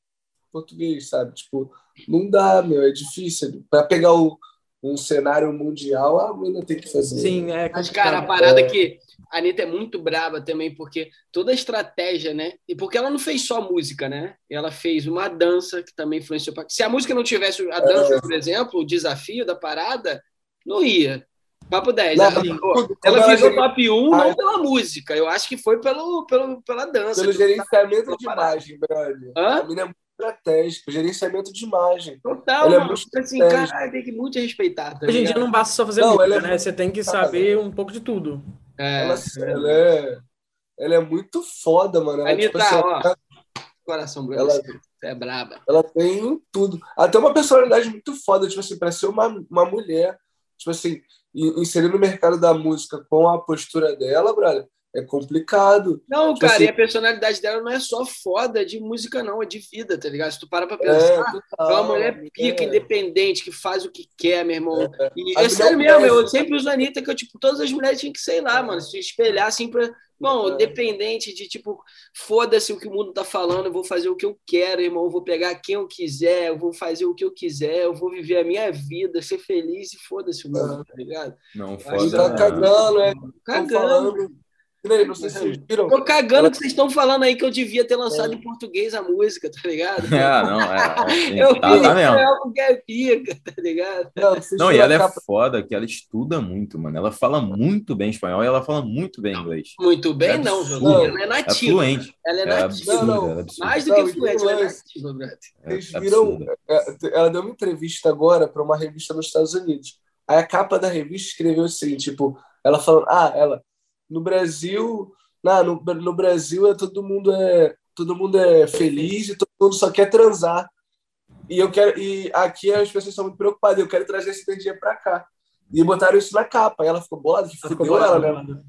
português, sabe? Tipo, não dá, meu, é difícil. Pra pegar o, um cenário mundial, a mina tem que fazer. Sim, é Mas, cara, a parada É. que a Anitta é muito braba também, porque toda a estratégia, né? E porque ela não fez só música, né? Ela fez uma dança que também influenciou. pra- Se a música não tivesse a dança, É. por exemplo, o desafio da parada, não ia. Papo 10. Não, ela, Como ela ela virou geri- top 1 Ah, não pela música, eu acho que foi pelo, pelo, pela dança. Pelo pelo- gerenciamento de imagem, brother. Hã? A mina é muito estratégica, gerenciamento de imagem. Total, Ela é mano. muito assim, estratégica. cara, tem que muito respeitar. Tá Hoje em dia ligado? não basta só fazer Não, música, é né? Você tem que saber um pouco de tudo. É, Ela, ela é, ela é muito foda, mano. Ela, Anitta, tipo assim, ó. ela, coração, Bruno. Ela- Você é braba. ela tem tudo. Até uma personalidade muito foda, tipo assim, pra ser uma, uma mulher, tipo assim, in- inserir no mercado da música com a postura dela, brother, é complicado. Não, Tipo cara, assim- e a personalidade dela não é só foda de música, não, é de vida, tá ligado? Se tu parar pra É, pensar, total. é uma mulher pica, É. independente, que faz o que quer, meu irmão. E A é sério mulher mesmo, eu sempre uso a Anitta, que eu, tipo, todas as mulheres tinham que, sei lá, mano, se espelhar assim pra. Bom, É. independente de, tipo, foda-se o que o mundo tá falando, eu vou fazer o que eu quero, irmão, eu vou pegar quem eu quiser, eu vou fazer o que eu quiser, eu vou viver a minha vida, ser feliz e foda-se o mundo, tá ligado? Não, Acho Ele foda. tá cagando, é. Cagando. Não sei se vocês viram. Tô cagando que vocês estão falando aí que eu devia ter lançado em português a música, tá ligado? É, não, é. é, sim. Eu tá, vi tá mesmo. é é pica, tá ligado? Não, Não, e ela é capa- foda, que ela estuda muito, mano. Ela fala muito bem espanhol e ela fala muito bem inglês. Muito bem, É não. José. Ela é É nativa. fluente. Ela é É nativa. absurdo, Não, não. ela é. Mais do Não, que fluente, ela é nativa, brother. É Vocês viram? é, Ela deu uma entrevista agora para uma revista nos Estados Unidos. Aí a capa da revista escreveu assim, tipo, ela falando, ah, ela no Brasil, não, no, no Brasil é todo mundo é todo mundo é feliz e todo mundo só quer transar. E eu quero e aqui as pessoas são muito preocupadas. Eu quero trazer essa energia para cá. E botaram isso na capa. Aí ela ficou bolada, que Ela ficou fudeu ela, bolada. né?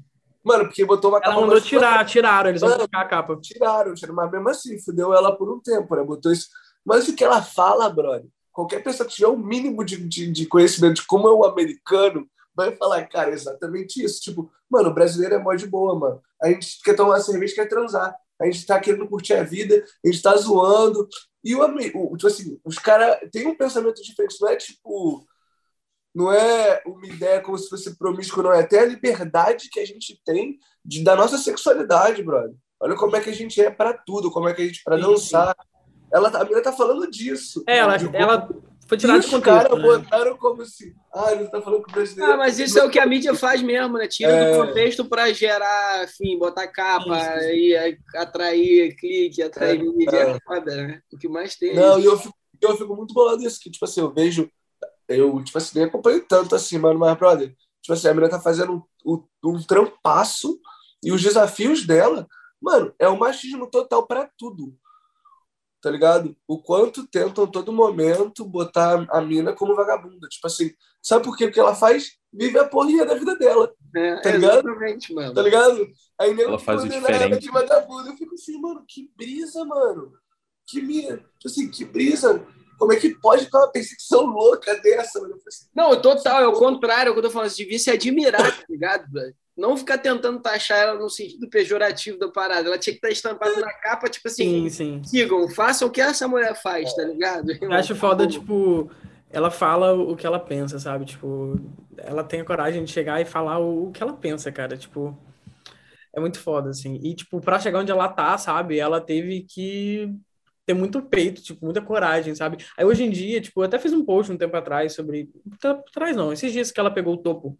Mano, porque botou uma Ela capa mandou mais- tirar, tiraram, eles vão Mano. trocar a capa. tiraram, tiraram, mas mesmo assim, fudeu ela por um tempo, né? Botou isso. Mas o que ela fala, brother, qualquer pessoa que tiver um mínimo de, de, de conhecimento de como é o americano, vai falar, cara, exatamente isso. Tipo, mano, o brasileiro é mó de boa, mano. A gente quer tomar cerveja, quer transar. A gente tá querendo curtir a vida, a gente tá zoando. E o, ame- o tipo assim, os caras têm um pensamento diferente, não é tipo. Não é uma ideia como se fosse promíscuo, não. É até a liberdade que a gente tem de, da nossa sexualidade, brother. Olha como é que a gente é para tudo, como é que a gente para Sim, dançar. Ela, tá- a menina tá falando disso. É, ela, ela foi E tirada de os contexto, caras né? botaram como se. Ah, ele tá falando que o brasileiro. Ah, mas isso é o que a mídia faz mesmo, né? Tira É. do contexto pra gerar, enfim, botar capa e atrair clique, atrair É, mídia. é. É foda, né? O que mais tem. é Não, e eu fico, eu fico muito bolado nisso, que, tipo assim, eu vejo. Eu, tipo assim, nem acompanho tanto assim, mano, mas, brother, tipo assim, a menina tá fazendo um, um, um trampaço e os desafios dela, mano, é um machismo total pra tudo. Tá ligado? O quanto tentam todo momento botar a mina como vagabunda. Tipo assim, sabe por quê? Porque ela faz, vive a porrinha da vida dela. É, tá ligado? Exatamente, mano. Tá ligado? Aí Ela faz o ela diferente. de vagabundo. Eu fico assim, mano, que brisa, mano. Que minha. Tipo assim, que brisa. Como é que pode ter uma perseguição louca dessa, mano? Eu assim, Não, total, é o contrário, é o que eu tô falando. Você devia se admirar, tá ligado? velho? Não ficar tentando taxar ela no sentido pejorativo da parada. Ela tinha que estar estampada na capa, tipo assim, Sim, sim. sigam, façam o que essa mulher faz, tá ligado? Eu acho foda, tipo, ela fala o que ela pensa, sabe? Tipo, ela tem a coragem de chegar e falar o que ela pensa, cara. Tipo, é muito foda, assim. E, tipo, pra chegar onde ela tá, sabe? Ela teve que ter muito peito, tipo, muita coragem, sabe? Aí hoje em dia, tipo, eu até fiz um post um tempo atrás sobre. Tempo atrás não, esses dias que ela pegou o topo.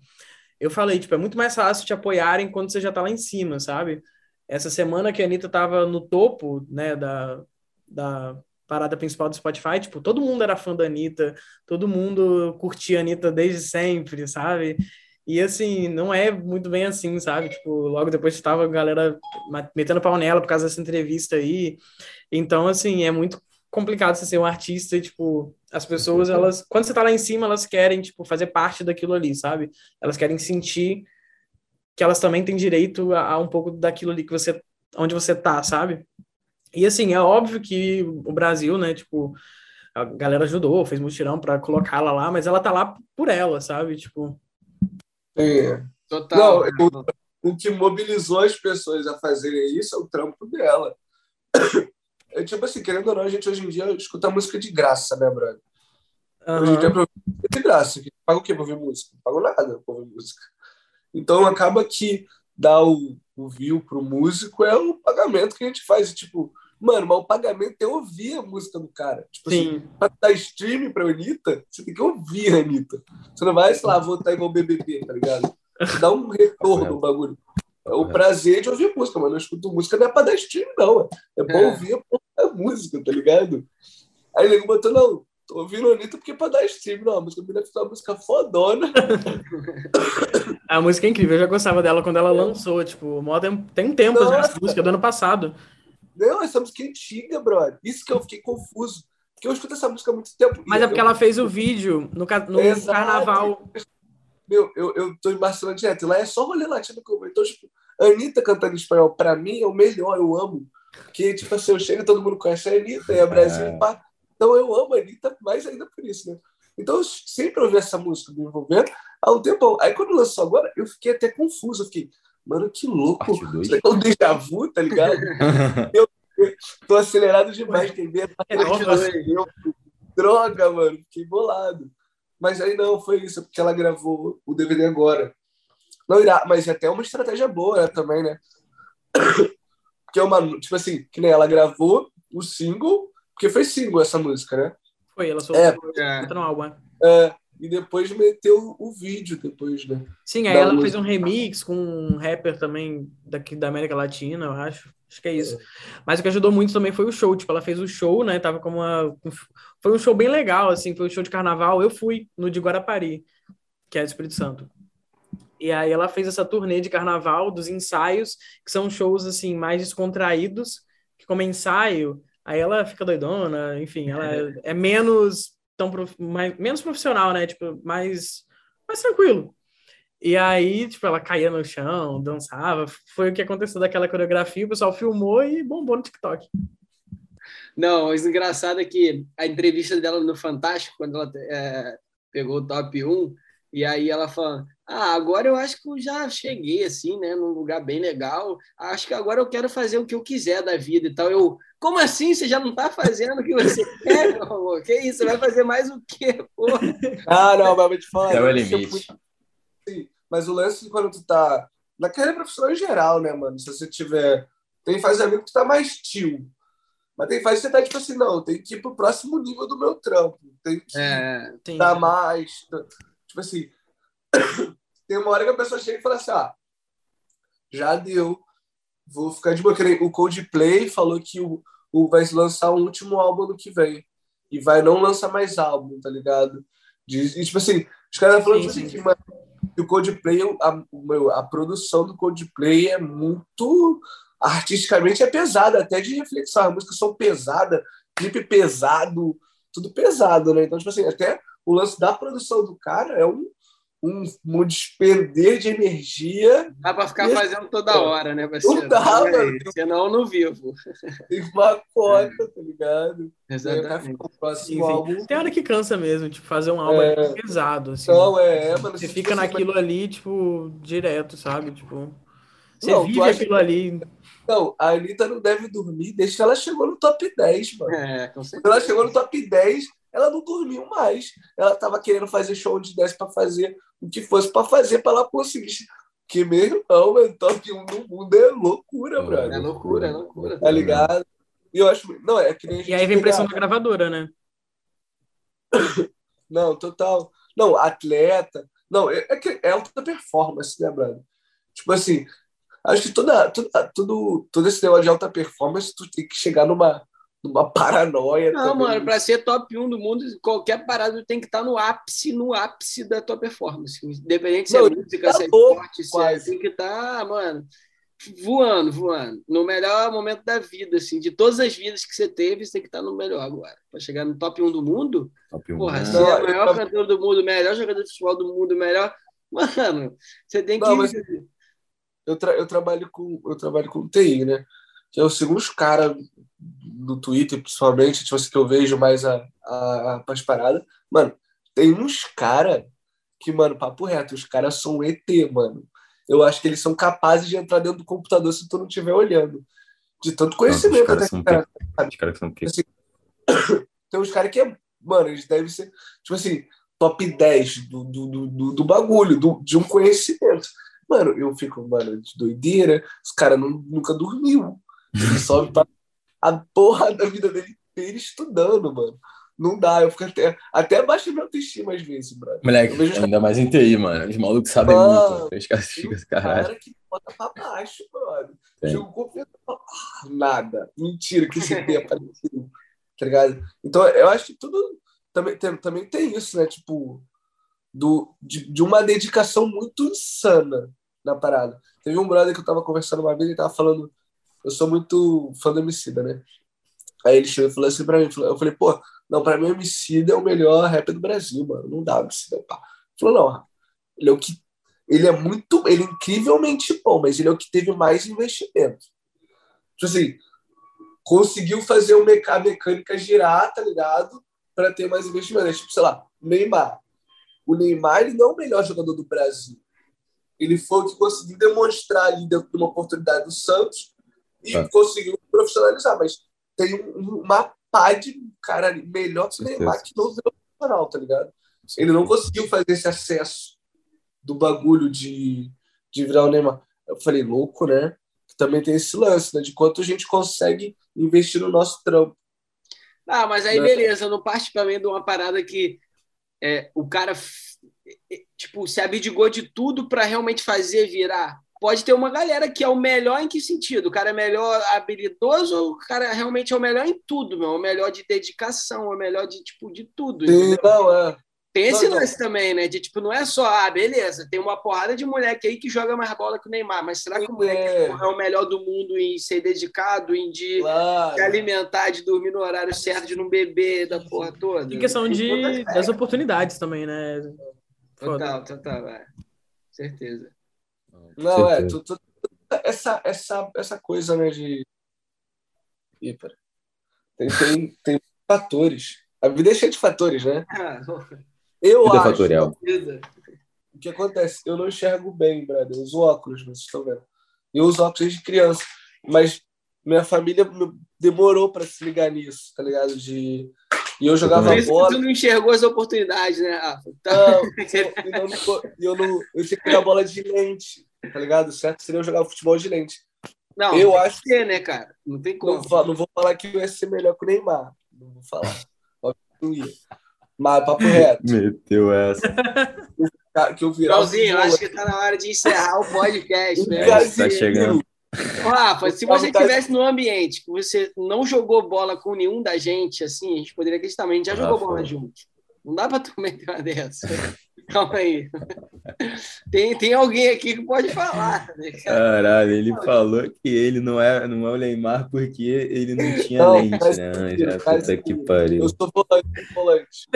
Eu falei, tipo, é muito mais fácil te apoiarem quando você já tá lá em cima, sabe? Essa semana que a Anitta tava no topo, né, da, da parada principal do Spotify, tipo, todo mundo era fã da Anitta, todo mundo curtia a Anitta desde sempre, sabe? E assim, não é muito bem assim, sabe? Tipo, logo depois estava a galera metendo pau nela por causa dessa entrevista aí. Então, assim, é muito complicado você ser um artista e, tipo, as pessoas, elas, quando você tá lá em cima, elas querem, tipo, fazer parte daquilo ali, sabe? Elas querem sentir que elas também têm direito a, a um pouco daquilo ali que você, onde você tá, sabe? E assim, é óbvio que o Brasil, né, tipo, a galera ajudou, fez mutirão pra colocá-la lá, mas ela tá lá por ela, sabe? Tipo, é. Total. Não, o, o que mobilizou as pessoas a fazerem isso é o trampo dela. É tipo assim, querendo ou não, a gente hoje em dia escuta música de graça, né, brother? Hoje em dia, é de graça. Paga o quê pra ouvir música? Não pago nada pra ouvir música. Então, acaba que dar o, o view pro músico é o pagamento que a gente faz. Tipo, mano, mas o pagamento é ouvir a música do cara. Tipo assim, sim, pra dar stream pra Anitta, você tem que ouvir a Anitta. Você não vai, sei lá, votar igual BBB, tá ligado? Dá um retorno no bagulho. É o prazer de ouvir música, mas não escuto música não é pra dar stream, não. É pra É. ouvir a música, tá ligado? Aí ele botou, não, tô ouvindo Anitta porque é pra dar stream. Não, a música me deve ser uma música fodona. a música é incrível, eu já gostava dela quando ela lançou, tipo, mó tem, tem um tempo já Nossa. essa música do ano passado. Não, essa música é antiga, brother. Isso que eu fiquei confuso. Porque eu escuto essa música há muito tempo. Mas é porque eu- ela fez o vídeo no, no carnaval. Meu, eu, eu tô em Barcelona direto, lá é só rolê latino que eu vou. Então, tipo, Anitta cantando em espanhol, pra mim, é o melhor, eu amo. Porque, tipo assim, eu chego e todo mundo conhece a Anitta, e é Brasil, É. pá. Então eu amo a Anitta mais ainda por isso, né? Então eu sempre ouvi essa música do envolvendo há um tempão. Aí quando lançou agora, eu fiquei até confuso. Eu fiquei, mano, que louco. Isso é um déjà vu, tá ligado? Tô acelerado demais, quem vê É nova. eu, droga, mano, fiquei bolado. Mas aí não, foi isso, porque ela gravou o DVD agora. Não irá, mas é até uma estratégia boa né, também, né? Porque é uma, tipo assim, que nem ela gravou o single, porque foi single essa música, né? Foi, ela soltou É. no álbum. né? É, e depois meteu o vídeo depois, né? Sim, aí ela música. fez um remix com um rapper também daqui da América Latina, eu acho. Acho que é isso. Mas o que ajudou muito também foi o show. Tipo, ela fez o show, né? Tava como uma. Foi um show bem legal, assim. Foi um show de carnaval. Eu fui no de Guarapari, que é do Espírito Santo. E aí ela fez essa turnê de carnaval, dos ensaios, que são shows, assim, mais descontraídos, que como ensaio, aí ela fica doidona, enfim, ela é, é menos tão prof- mais, menos profissional, né? Tipo, mais, mais tranquilo. E aí, tipo, ela caía no chão, dançava. Foi o que aconteceu daquela coreografia, o pessoal filmou e bombou no TikTok. Não, mas o engraçado é que a entrevista dela no Fantástico, quando ela é, pegou o top 1, e aí ela falando, ah, agora eu acho que eu já cheguei, assim, né, num lugar bem legal, acho que agora eu quero fazer o que eu quiser da vida e tal. Eu, como assim? Você já não tá fazendo o que você quer, meu amor? Que isso? Você vai fazer mais o quê, porra? Ah, não, mas vou te falar. É o limite. Sim, mas o lance de quando tu tá. Na carreira profissional em geral, né, mano? Se você tiver. Tem fase amigo que tá mais tio. Mas tem fase que você tá tipo assim, não, tem que ir pro próximo nível do meu trampo. Tem que É, Sim. dar mais. Tipo assim. tem uma hora que a pessoa chega e fala assim: ah, já deu. Vou ficar de boa. O Coldplay falou que o, o vai lançar um último álbum no que vem. E vai não lançar mais álbum, tá ligado? E, tipo assim, os caras falando tipo assim, sim. que, mano, que o Coldplay, a, o meu, a produção do Coldplay é muito. Artisticamente é pesada, até de reflexão. As músicas são pesadas, clipe pesado, tudo pesado, né? Então, tipo assim, até o lance da produção do cara é um, um, um despender de energia. Dá para ficar fazendo toda hora, né, parceiro? Não dá, mano. Senão eu não vivo. Tem uma cota, tá ligado? Exatamente. Sim, sim. Tem hora que cansa mesmo, tipo, fazer um álbum é... pesado. Assim, não, é, mano. Você fica naquilo ali, tipo, direto, sabe? Tipo. Você não, vive aquilo que... ali. Não, a Anitta não deve dormir desde que ela chegou no top 10, mano. É, com certeza. Ela chegou no top 10, ela não dormiu mais. Ela tava querendo fazer show de 10 para fazer o que fosse para fazer para ela conseguir. Que mesmo não, mano, top 1 do mundo é loucura, é, brother. É loucura, é loucura. Tá ligado? E eu acho. Não, é que nem E aí vem pressão da gravadora, né? Não, total. Não, atleta. Não, é, é que é alta performance, né, brother? Tipo assim, acho que toda, toda, tudo, todo esse negócio de alta performance, tu tem que chegar numa numa paranoia. Não, também. mano, para ser top 1 do mundo, qualquer parada tem que estar tá no ápice, no ápice da tua performance. Independente se é música, tá se é esporte, se é, tem que estar, tá, mano, voando, voando. No melhor momento da vida, assim, de todas as vidas que você teve, você tem que estar tá no melhor agora. Para chegar no top 1 do mundo, top 1. porra, ser é o maior cantor do mundo, melhor jogador de futebol do mundo, melhor. Mano, você tem que. Não, mas eu, tra eu trabalho com eu trabalho com TI, né? Que eu sigo uns caras no Twitter, principalmente, tipo assim, que eu vejo mais a, a, as paradas. Mano, tem uns caras que, mano, papo reto, os caras são ET, mano. Eu acho que eles são capazes de entrar dentro do computador se tu não estiver olhando. De tanto conhecimento. Os caras são, cara, os caras são assim, Tem uns caras que, é, mano, eles devem ser, tipo assim, top 10 do, do, do, do bagulho, do, de um conhecimento. Mano, eu fico, mano, de doideira. Os caras nunca dormiu. Ele sobe pra a porra da vida dele inteira estudando, mano. Não dá, eu fico até, até baixo minha autoestima às vezes, brother. Moleque, ainda mais em TI, mano. Os malucos sabem mano, muito. Os caras ficam caralho. cara que bota pra baixo, brother. Jogo confiança. Ah, nada. Mentira que esse tem aparecido. Tá ligado? Então, eu acho que tudo também tem, também tem isso, né? Tipo, do, de, de uma dedicação muito insana na parada. Teve um brother que eu tava conversando uma vez e tava falando eu sou muito fã do Emicida, né? Aí ele chegou e falou assim pra mim, eu falei, pô, não, pra mim o Emicida é o melhor rap do Brasil, mano, não dá, Emicida, pá. Ele falou, não, ele é o que, ele é muito, ele é incrivelmente bom, mas ele é o que teve mais investimento. Tipo assim, conseguiu fazer o a mecânica girar, tá ligado? Pra ter mais investimento. É tipo, sei lá, Neymar. O Neymar, ele não é o melhor jogador do Brasil. Ele foi o que conseguiu demonstrar ali dentro de uma oportunidade do Santos e ah. conseguiu profissionalizar, mas tem uma pá de cara ali, melhor que o Neymar que não virou profissional, tá ligado? Ele não conseguiu fazer esse acesso do bagulho de, de virar o Neymar. Eu falei, louco, né? Também tem esse lance, né? De quanto a gente consegue investir no nosso trampo. Ah, mas aí né? beleza, não parte para mim de uma parada que é, o cara tipo, se abdigou de tudo para realmente fazer virar pode ter uma galera que é o melhor em que sentido? O cara é melhor habilidoso ou o cara realmente é o melhor em tudo, meu? O melhor de dedicação, o melhor de, tipo, de tudo. Sim, não, é. Tem esse não, lance não. também, né? De tipo, não é só, ah, beleza, tem uma porrada de moleque aí que joga mais bola que o Neymar, mas será que o moleque é, é o melhor do mundo em ser dedicado, em de claro. se alimentar, de dormir no horário certo, de não beber, da porra toda? Em questão de, das oportunidades também, né? Total, total, é. Certeza. Não, é, tu, tu, essa, essa, essa coisa, né, de. Ih, tem, tem, tem fatores. A vida é cheia de fatores, né? Ah, eu vida acho. Fatorial. O que acontece? Eu não enxergo bem, brother. Eu uso óculos, vocês estão vendo. Eu uso óculos desde criança. Mas minha família demorou para se ligar nisso, tá ligado? De e eu jogava Por isso bola. Que tu não enxergou as oportunidades, né, Rafa? Tá. Não, eu, não, eu, não, eu tinha que pegar bola de lente tá ligado? Certo seria eu jogar futebol de lente. Não, eu acho que, né, cara? Não tem como. Não, não, vou falar que eu ia ser melhor que o Neymar. Não vou falar. não ia. Mas, papo reto. Meteu essa. que eu. Joãozinho, acho que tá na hora de encerrar o podcast, né? Tá chegando. Rafa, se você estivesse no ambiente que você não jogou bola com nenhum da gente, assim, a gente poderia acreditar, mas a gente já jogou bola junto. Não dá para tu meter uma dessa. Calma aí. Tem, tem alguém aqui que pode falar. Né, Caralho, ele falou que ele não é, não é o Neymar porque ele não tinha não, lente, né? Já, puta que pariu. Eu sou volante, volante.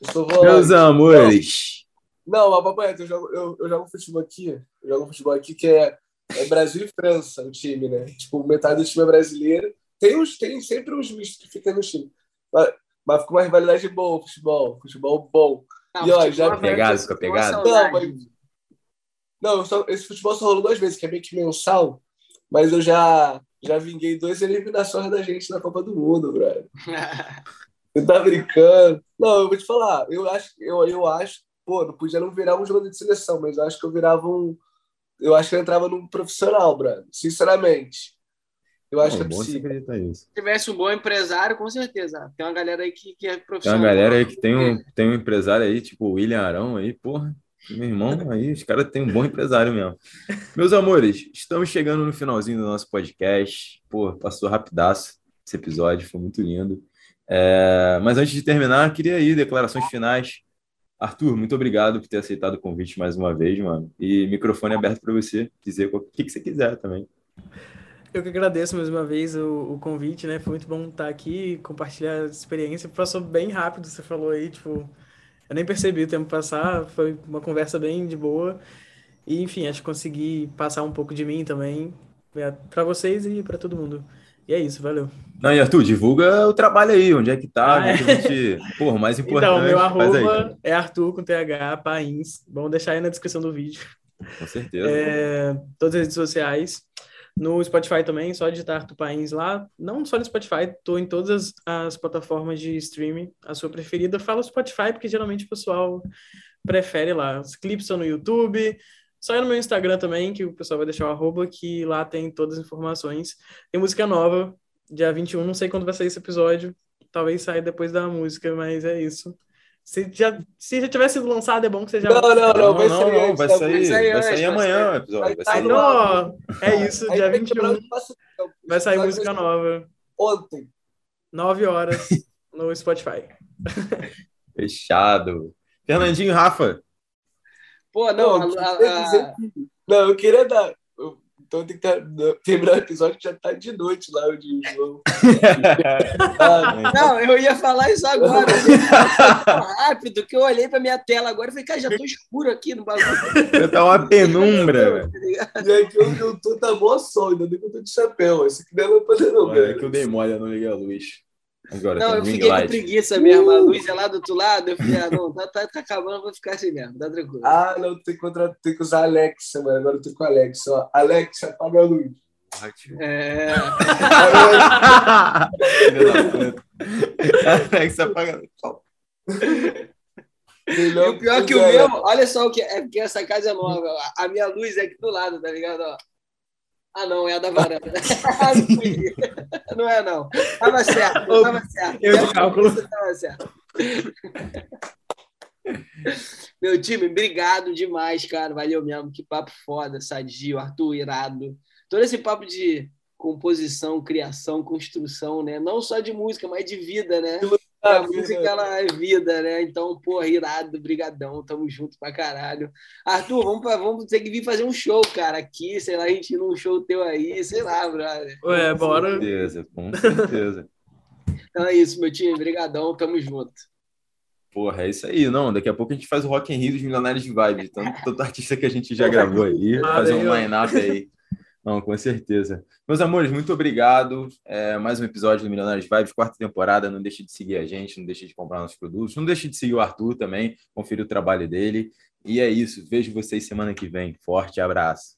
Eu sou volante. Meus amores, Não, mas papai, eu jogo, eu, eu jogo futebol aqui, eu jogo futebol aqui que é, é Brasil e França, o time, né? Tipo, metade do time é brasileiro. Tem, uns, tem sempre uns mistos que ficam no time. Mas, mas fica uma rivalidade boa, futebol, futebol bom. Não, e ó, já pegado, fica pegado. Não, mas, não só, esse futebol só rolou duas vezes, que é meio que mensal, mas eu já já vinguei duas eliminações da gente na Copa do Mundo, brother. Você tá brincando? Não, eu vou te falar, eu acho, eu, eu acho, pô, não podia não virar um jogador de seleção, mas eu acho que eu virava um. Eu acho que eu entrava num profissional, brother. Sinceramente. Eu acho que é possível. Se tivesse um bom empresário, com certeza. Tem uma galera aí que, que é profissional. Tem uma galera aí que tem um, tem um empresário aí, tipo o William Arão aí, porra. Meu irmão, aí os caras têm um bom empresário mesmo. Meus amores, estamos chegando no finalzinho do nosso podcast. Pô, passou rapidaço esse episódio, foi muito lindo. É, mas antes de terminar, queria aí declarações finais. Arthur, muito obrigado por ter aceitado o convite mais uma vez, mano. E microfone aberto para você dizer o que, que você quiser também. Eu que agradeço mais uma vez o, o, convite, né? Foi muito bom estar aqui, compartilhar a experiência. Passou bem rápido, você falou aí, tipo, eu nem percebi o tempo passar, foi uma conversa bem de boa. E, enfim, acho que consegui passar um pouco de mim também para vocês e para todo mundo. E é isso, valeu. Não, e Arthur, divulga o trabalho aí, onde é que tá, ah, é. gente... Porra, mais importante. Então, meu arroba é Arthur com TH, Pains. Vamos deixar aí na descrição do vídeo. Com certeza. É, todas as redes sociais. No Spotify também, só digitar Tupains lá. Não só no Spotify, tô em todas as plataformas de streaming. A sua preferida, fala Spotify, porque geralmente o pessoal prefere lá. Os clipes são no YouTube. Só no meu Instagram também, que o pessoal vai deixar o arroba, que lá tem todas as informações. Tem música nova, dia 21, não sei quando vai sair esse episódio. Talvez saia depois da música, mas é isso. Se já, se já tivesse sido lançado, é bom que você já. Não, não, não, vai, não, não, vai sair, vai sair, vai sair amanhã o episódio. Vai sair não, é isso, dia 21. Vai sair música nova. Ontem. 9 horas no Spotify. Fechado. Fernandinho, Rafa. Pô, não, não, a, a... não eu queria dar. Então tem que ter, terminar o episódio que já tá de noite lá, o João. não, eu ia falar isso agora. rápido, que eu olhei pra minha tela agora e falei, cara, já tô escuro aqui no bagulho. Tá uma penumbra, E aqui onde eu tô tá mó sol, ainda bem que eu tô de chapéu. Esse aqui não é pra não, É que eu dei mole, eu não liguei a luz. Agora, não, eu fiquei light. com preguiça mesmo. A luz é lá do outro lado. Eu falei, ah, não, tá, tá, tá acabando, vou ficar assim mesmo, tá tranquilo. Ah, não, tem que, contra... tem que usar Alexa, mano. Agora eu tô com a Alexa. Ó. Alexa, apaga a luz. É. Alexa, apaga a luz. E o pior é que o meu, olha só o que é, porque essa casa é nova. A minha luz é aqui do lado, tá ligado? Ó. Ah, não, é a da varanda. não é, não. Tava certo, tava certo. Eu de cálculo. Tava certo. Meu time, obrigado demais, cara. Valeu mesmo. Que papo foda, Sadio, Arthur, irado. Todo esse papo de composição, criação, construção, né? Não só de música, mas de vida, né? A música, ela é vida, né? Então, porra, irado, brigadão, tamo junto pra caralho. Arthur, vamos, pra, vamos ter que vir fazer um show, cara, aqui, sei lá, a gente ir num show teu aí, sei lá, brother. Ué, bora. Com certeza, com certeza. então é isso, meu time, brigadão, tamo junto. Porra, é isso aí, não, daqui a pouco a gente faz o Rock in Rio dos Milionários de Vibe, tanto, tanto artista que a gente já gravou aí, fazer um line-up aí. Não, com certeza. Meus amores, muito obrigado. É, mais um episódio do Milionários Vibes, quarta temporada. Não deixe de seguir a gente, não deixe de comprar nossos produtos, não deixe de seguir o Arthur também, conferir o trabalho dele. E é isso. Vejo vocês semana que vem. Forte abraço.